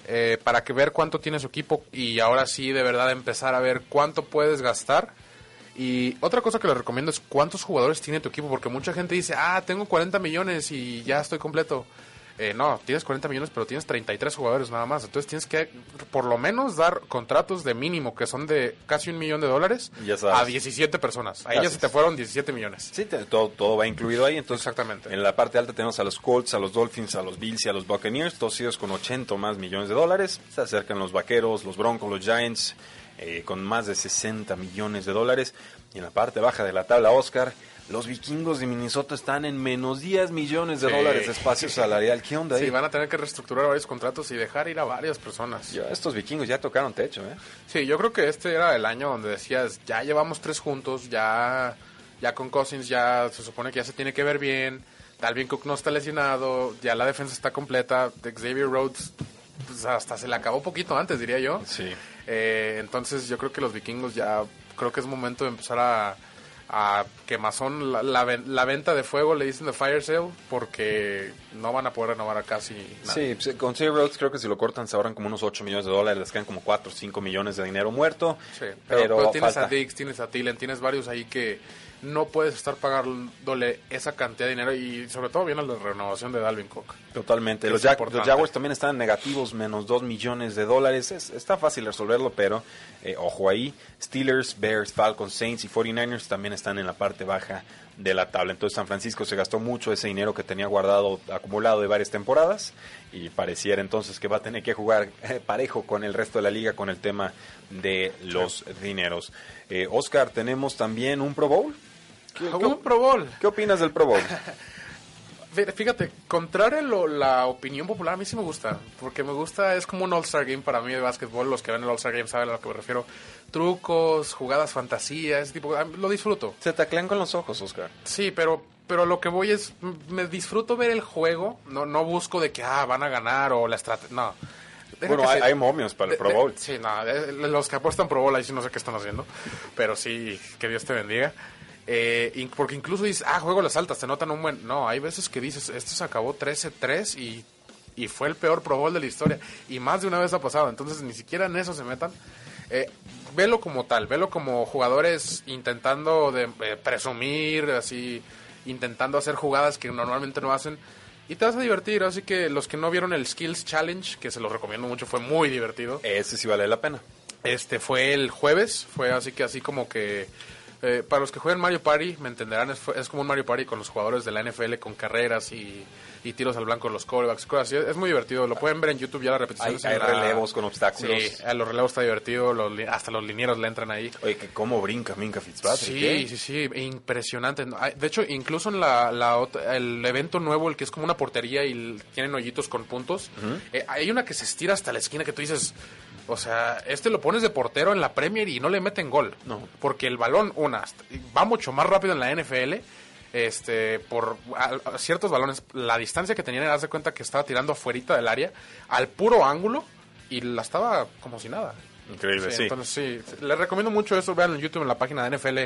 eh, para que ver cuánto tiene su equipo y ahora sí de verdad empezar a ver cuánto puedes gastar. Y otra cosa que les recomiendo es cuántos jugadores tiene tu equipo, porque mucha gente dice, ah, tengo 40 millones y ya estoy completo. Eh, no, tienes 40 millones, pero tienes 33 jugadores nada más. Entonces tienes que por lo menos dar contratos de mínimo, que son de casi un millón de dólares, a 17 personas. Ya Gracias. se te fueron 17 millones. Sí, te- todo, todo va incluido ahí. Entonces, Exactamente. En la parte alta tenemos a los Colts, a los Dolphins, a los Bills y a los Buccaneers, todos ellos con 80 o más millones de dólares. Se acercan los Vaqueros, los Broncos, los Giants, eh, con más de 60 millones de dólares. Y en la parte baja de la tabla, Oscar, los vikingos de Minnesota están en menos 10 millones de Sí. dólares de espacio salarial. ¿Qué onda ahí? Sí, van a tener que reestructurar varios contratos y dejar ir a varias personas. Ya, estos vikingos ya tocaron techo, ¿eh? Sí, yo creo que este era el año donde decías, ya llevamos tres juntos, ya, ya con Cousins ya se supone que ya se tiene que ver bien, Dalvin Cook no está lesionado, ya la defensa está completa, Xavier Rhodes pues, hasta se le acabó poquito antes, diría yo. Sí. Eh, entonces yo creo que los vikingos ya, creo que es momento de empezar a, a quemazón la, la, ven- la venta de fuego, le dicen de fire sale, porque no van a poder renovar a casi nada. Sí, pues, con Xavier Rhodes creo que si lo cortan se ahorran como unos 8 millones de dólares, les quedan como 4 o 5 millones de dinero muerto. Sí, pero, pero, pero tienes falta. a Dix, tienes a Tillen, tienes varios ahí que no puedes estar pagándole esa cantidad de dinero y sobre todo viene la renovación de Dalvin Cook. Totalmente. Es Los, Jag- importante. los Jaguars también están negativos, menos 2 millones de dólares. Es- está fácil resolverlo, pero eh, ojo ahí. Steelers, Bears, Falcons, Saints y 49ers también están en la parte baja de la tabla. Entonces San Francisco se gastó mucho ese dinero que tenía guardado, acumulado de varias temporadas y pareciera entonces que va a tener que jugar eh, parejo con el resto de la liga con el tema de los dineros. Eh, Oscar, tenemos también un Pro Bowl. ¿Qué, qué- Un Pro Bowl. qué opinas del Pro Bowl? Fí- Fíjate, contrario a lo- la opinión popular, a mí sí me gusta. Porque me gusta, es como un All-Star Game para mí de básquetbol. Los que ven el All-Star Game saben a lo que me refiero. Trucos, jugadas fantasía, ese tipo. a mí Lo disfruto. Se taclean con los ojos, Oscar. Sí, pero pero lo que voy es me disfruto ver el juego, no no busco de que ah van a ganar o la estrategia, no. Deja Bueno, hay, se- hay momios para el de- Pro de- Bowl. sí, no, de- los que apuestan Pro Bowl ahí sí no sé qué están haciendo, pero sí que Dios te bendiga. Eh, porque incluso dices, ah, juego las altas, te notan un buen. No, hay veces que dices, esto se acabó 13-3 y, y fue el peor Pro Bowl de la historia. Y más de una vez ha pasado, entonces ni siquiera en eso se metan. Eh, velo como tal, velo como jugadores intentando de, eh, presumir, así, intentando hacer jugadas que normalmente no hacen. Y te vas a divertir, así que los que no vieron el Skills Challenge, que se los recomiendo mucho, fue muy divertido. Ese sí vale la pena. Este fue el jueves, fue así que así como que eh, para los que juegan Mario Party, me entenderán, es, es como un Mario Party con los jugadores de la NFL con carreras y, y tiros al blanco los callbacks, cosas así. Es muy divertido, lo pueden ver en YouTube ya la repetición. Hay, hay la- relevos con obstáculos. Sí, a los relevos está divertido, los hasta los linieros le entran ahí. Oye, que cómo brinca Minka Fitzpatrick. Sí, ¿eh? sí, sí, impresionante. De hecho, incluso en la, la el evento nuevo, el que es como una portería y tienen hoyitos con puntos, eh, hay una que se estira hasta la esquina que tú dices, o sea, este lo pones de portero en la Premier y no le meten gol. No. Porque el balón, una, va mucho más rápido en la NFL. Este, por a- a ciertos balones, la distancia que tenían, haz de cuenta que estaba tirando afuerita del área, al puro ángulo, y la estaba como si nada. Increíble, sí. Entonces, sí, les recomiendo mucho eso. Vean en YouTube, en la página de NFL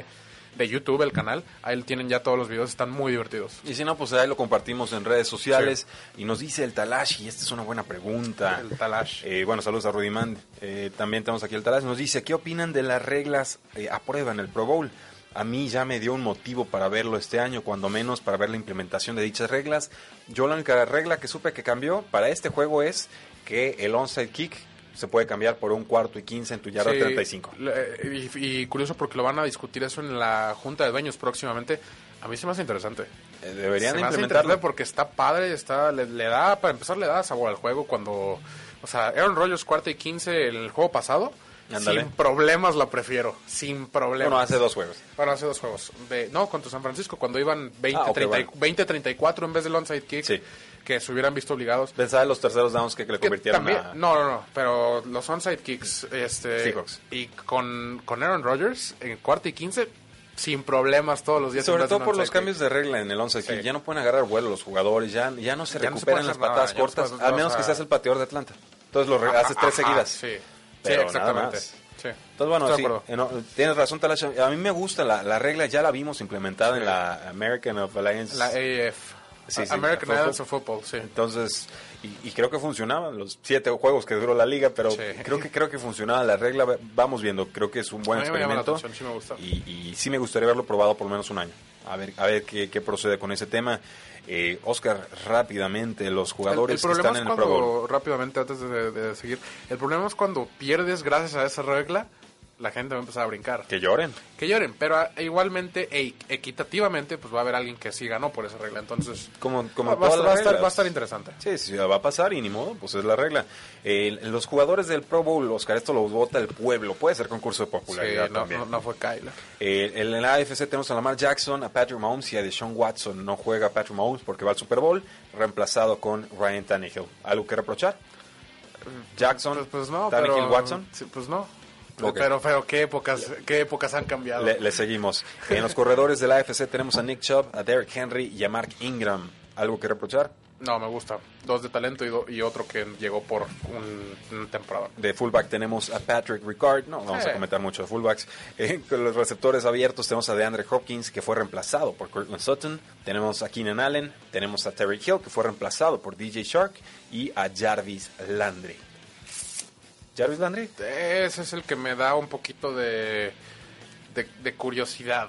de YouTube, el canal. Ahí tienen ya todos los videos, están muy divertidos. Y si no, pues ahí lo compartimos en redes sociales. Y nos dice el Talash, y esta es una buena pregunta. El Talash. Eh, bueno, saludos a Rudimán. Eh, también tenemos aquí el Talash. Nos dice, ¿qué opinan de las reglas eh, a prueba en el Pro Bowl? A mí ya me dio un motivo para verlo este año, cuando menos para ver la implementación de dichas reglas. Yo la única regla que supe que cambió para este juego es que el onside kick se puede cambiar por un cuarto y 15 en tu yarda Sí, 35. le- Y, y curioso porque lo van a discutir eso en la Junta de Dueños próximamente. A mí se me hace interesante. Eh, deberían se me hace implementarlo. interesante porque está padre, está le, le da, para empezar, le da sabor al juego cuando... O sea, Aaron Rodgers cuarta y 15 en el juego pasado Ándale. Sin problemas la prefiero. Sin problemas. Bueno, hace dos juegos. Bueno, hace dos juegos. De, no, contra San Francisco, cuando iban 20-34 Ah, ok, bueno. 20-34 en vez del onside kick. Sí. Que se hubieran visto obligados. Pensaba en los terceros downs que, que le Que convirtieron también- a... No, no, no. Pero los onside kicks. Este, Seahawks. Y con, con Aaron Rodgers en cuarto y 15, sin problemas todos los días. Sobre todo por los kick. cambios de regla en el 11 Sí. Ya no pueden agarrar vuelo los jugadores, ya, ya no se Ya no se recuperan las nada, patadas no cortas, puede- a menos que sea- seas el pateador de Atlanta. Entonces lo re- haces tres Ajá, seguidas. Sí, sí Pero exactamente. Sí. Entonces, bueno, sí, no, tienes razón, Talacha. A mí me gusta la, la regla, ya la vimos implementada en la American of Alliance. La AF. Sí, sí, American of Football, sí. Entonces, y, y creo que funcionaban los siete juegos que duró la liga, pero Sí. creo que creo que funcionaba la regla. Vamos viendo, creo que es un buen experimento. atención, me. Y, y sí me gustaría verlo probado por lo menos un año. A ver, a ver qué, qué procede con ese tema. Eh, Oscar, rápidamente, los jugadores el, el que están es en el Pro Bowl. rápidamente antes de, de seguir, el problema es cuando pierdes gracias a esa regla, la gente va a empezar a brincar. Que lloren. Que lloren, pero ah, igualmente e equitativamente, pues va a haber alguien que sí ganó por esa regla. Entonces, Como, como va, a todas estar- va a estar, reglas. va a estar interesante. Sí, sí, va a pasar y ni modo, pues es la regla. Eh, los jugadores del Pro Bowl, Oscar, esto lo vota el pueblo. Puede ser concurso de Sí, popularidad no, también. no, no fue Kyler. Eh, en la AFC tenemos a Lamar Jackson, a Patrick Mahomes y a Deshaun Watson. No juega Patrick Mahomes porque va al Super Bowl, reemplazado con Ryan Tannehill. ¿Algo que reprochar? Jackson, Pues, pues no, Tannehill, pero, Watson. sí, pues no. Ok. Pero, pero qué épocas, qué épocas han cambiado. Le, le seguimos. En los corredores de la AFC tenemos a Nick Chubb, a Derrick Henry y a Mark Ingram. ¿Algo que reprochar? No, me gusta. Dos de talento y, do- y otro que llegó por un, una temporada. De fullback tenemos a Patrick Ricard, no vamos a comentar mucho de fullbacks. Eh, con los receptores abiertos tenemos a DeAndre Hopkins, que fue reemplazado por Cortland Sutton. Tenemos a Keenan Allen, tenemos a Terry Hill, que fue reemplazado por DJ Shark. Y a Jarvis Landry. ¿Jarvis Landry? Ese es el que me da un poquito de, de, de curiosidad.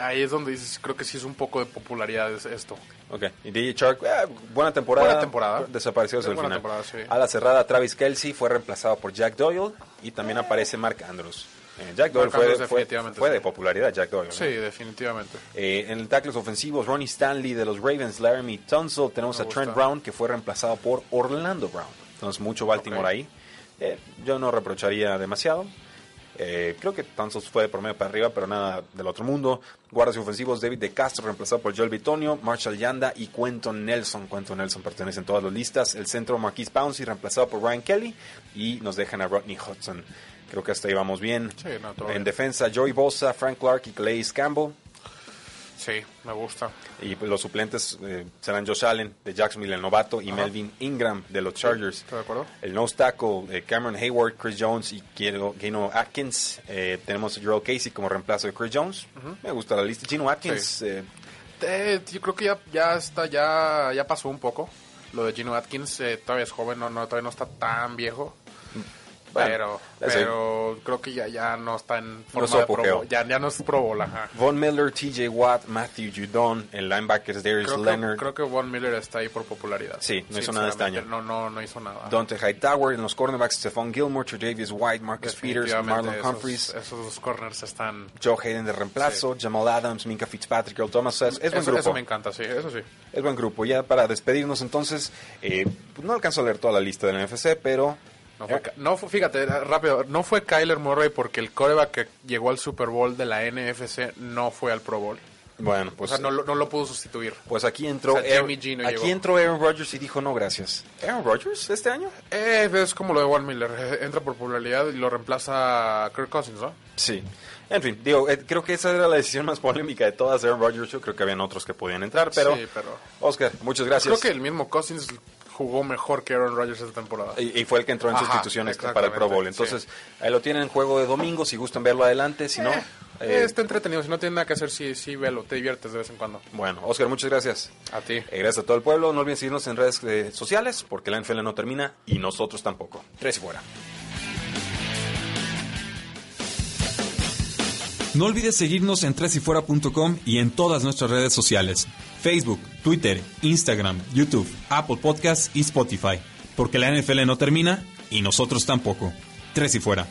Ahí es donde dices, creo que sí es un poco de popularidad es- esto. Ok. Y DJ Shark, eh, buena temporada. Buena temporada. Desapareció desde el Buena final. temporada, sí. A la cerrada, Travis Kelsey fue reemplazado por Jack Doyle. Y también aparece Mark Andrews. Eh, Jack Doyle fue, Andrews fue- de popularidad, Jack Doyle. ¿no? Sí, definitivamente. Eh, en el tackles ofensivos, Ronnie Stanley de los Ravens, Laramie Tunsil. Tenemos Me a Trent. Brown, que fue reemplazado por Orlando Brown. Entonces, mucho Baltimore ahí. Eh, yo no reprocharía demasiado. Eh, creo que Tunsil fue de promedio para arriba, pero nada del otro mundo. Guardas ofensivos, David de Castro, reemplazado por Joel Bitonio, Marshall Yanda y Quentin Nelson. Quentin Nelson pertenece en todas las listas. El centro, Marquise Pouncey, reemplazado por Ryan Kelly. Y nos dejan a Rodney Hudson. Creo que hasta ahí vamos bien. Sí, no, en bien. defensa, Joey Bosa, Frank Clark y Calais Campbell. Sí, me gusta. Y los suplentes eh, serán Josh Allen de Jacksonville, el novato, y Ajá. Melvin Ingram de los Chargers. ¿Estoy de acuerdo? El nose tackle, eh, Cameron Hayward, Chris Jones y Gino Atkins. Eh, tenemos a Gerald Casey como reemplazo de Chris Jones. Me gusta la lista. Gino Atkins, Sí. eh, Eh, yo creo que ya, ya está, ya, ya pasó un poco. Lo de Gino Atkins eh, todavía es joven, no, no, todavía no está tan viejo. Pero pero creo que ya, ya no está en forma de. Pro Bowl. Ya, ya no es Pro Bowl, ajá. Von Miller, TJ Watt, Matthew Judon, el linebacker es Darius Creo Leonard, que, creo que Von Miller está ahí por popularidad. Sí, no hizo nada este año. No, no, no hizo nada. Dante Hightower, en los cornerbacks Stephon Gilmore, Tre'Davious White, Marcus Peters, Marlon esos- Humphreys. Esos, dos corners están... Joe Hayden de reemplazo, Jamal Adams, Minka Fitzpatrick, Earl Thomas. Es, es buen eso, grupo. eso me encanta, sí, eso sí. Es buen grupo. Ya para despedirnos entonces, eh, pues no alcanzo a leer toda la lista del NFC, pero... No fue, no fue- fíjate, rápido, no fue Kyler Murray porque el coreback que llegó al Super Bowl de la NFC no fue al Pro Bowl. Bueno, pues, o sea, no, lo- no lo pudo sustituir. pues aquí entró, O sea, Aaron, aquí llegó. entró Aaron Rodgers y dijo no gracias. ¿Aaron Rodgers este año? Eh, es como lo de Von Miller, eh, entra por popularidad y lo reemplaza Kirk Cousins, ¿no? Sí. En fin, digo, eh, creo que esa era la decisión más polémica de todas, Aaron Rodgers. Yo creo que habían otros que podían entrar, pero... Sí, pero- Oscar, muchas gracias. Creo que el mismo Cousins jugó mejor que Aaron Rodgers esta temporada. Y, y fue el que entró en Ajá, sustituciones para el Pro Bowl. Entonces, ahí lo tienen en juego de domingo, si gustan verlo adelante, si no... Eh, eh, está entretenido, si no tiene nada que hacer, sí, sí, velo, te diviertes de vez en cuando. Bueno, Oscar, muchas gracias. A ti. Eh, gracias a todo el pueblo. No olviden seguirnos en redes eh, sociales porque la NFL no termina y nosotros tampoco. Tres y fuera. No olvides seguirnos en tresyfuera.com y en todas nuestras redes sociales: Facebook, Twitter, Instagram, YouTube, Apple Podcasts y Spotify. Porque la NFL no termina y nosotros tampoco. Tres y fuera.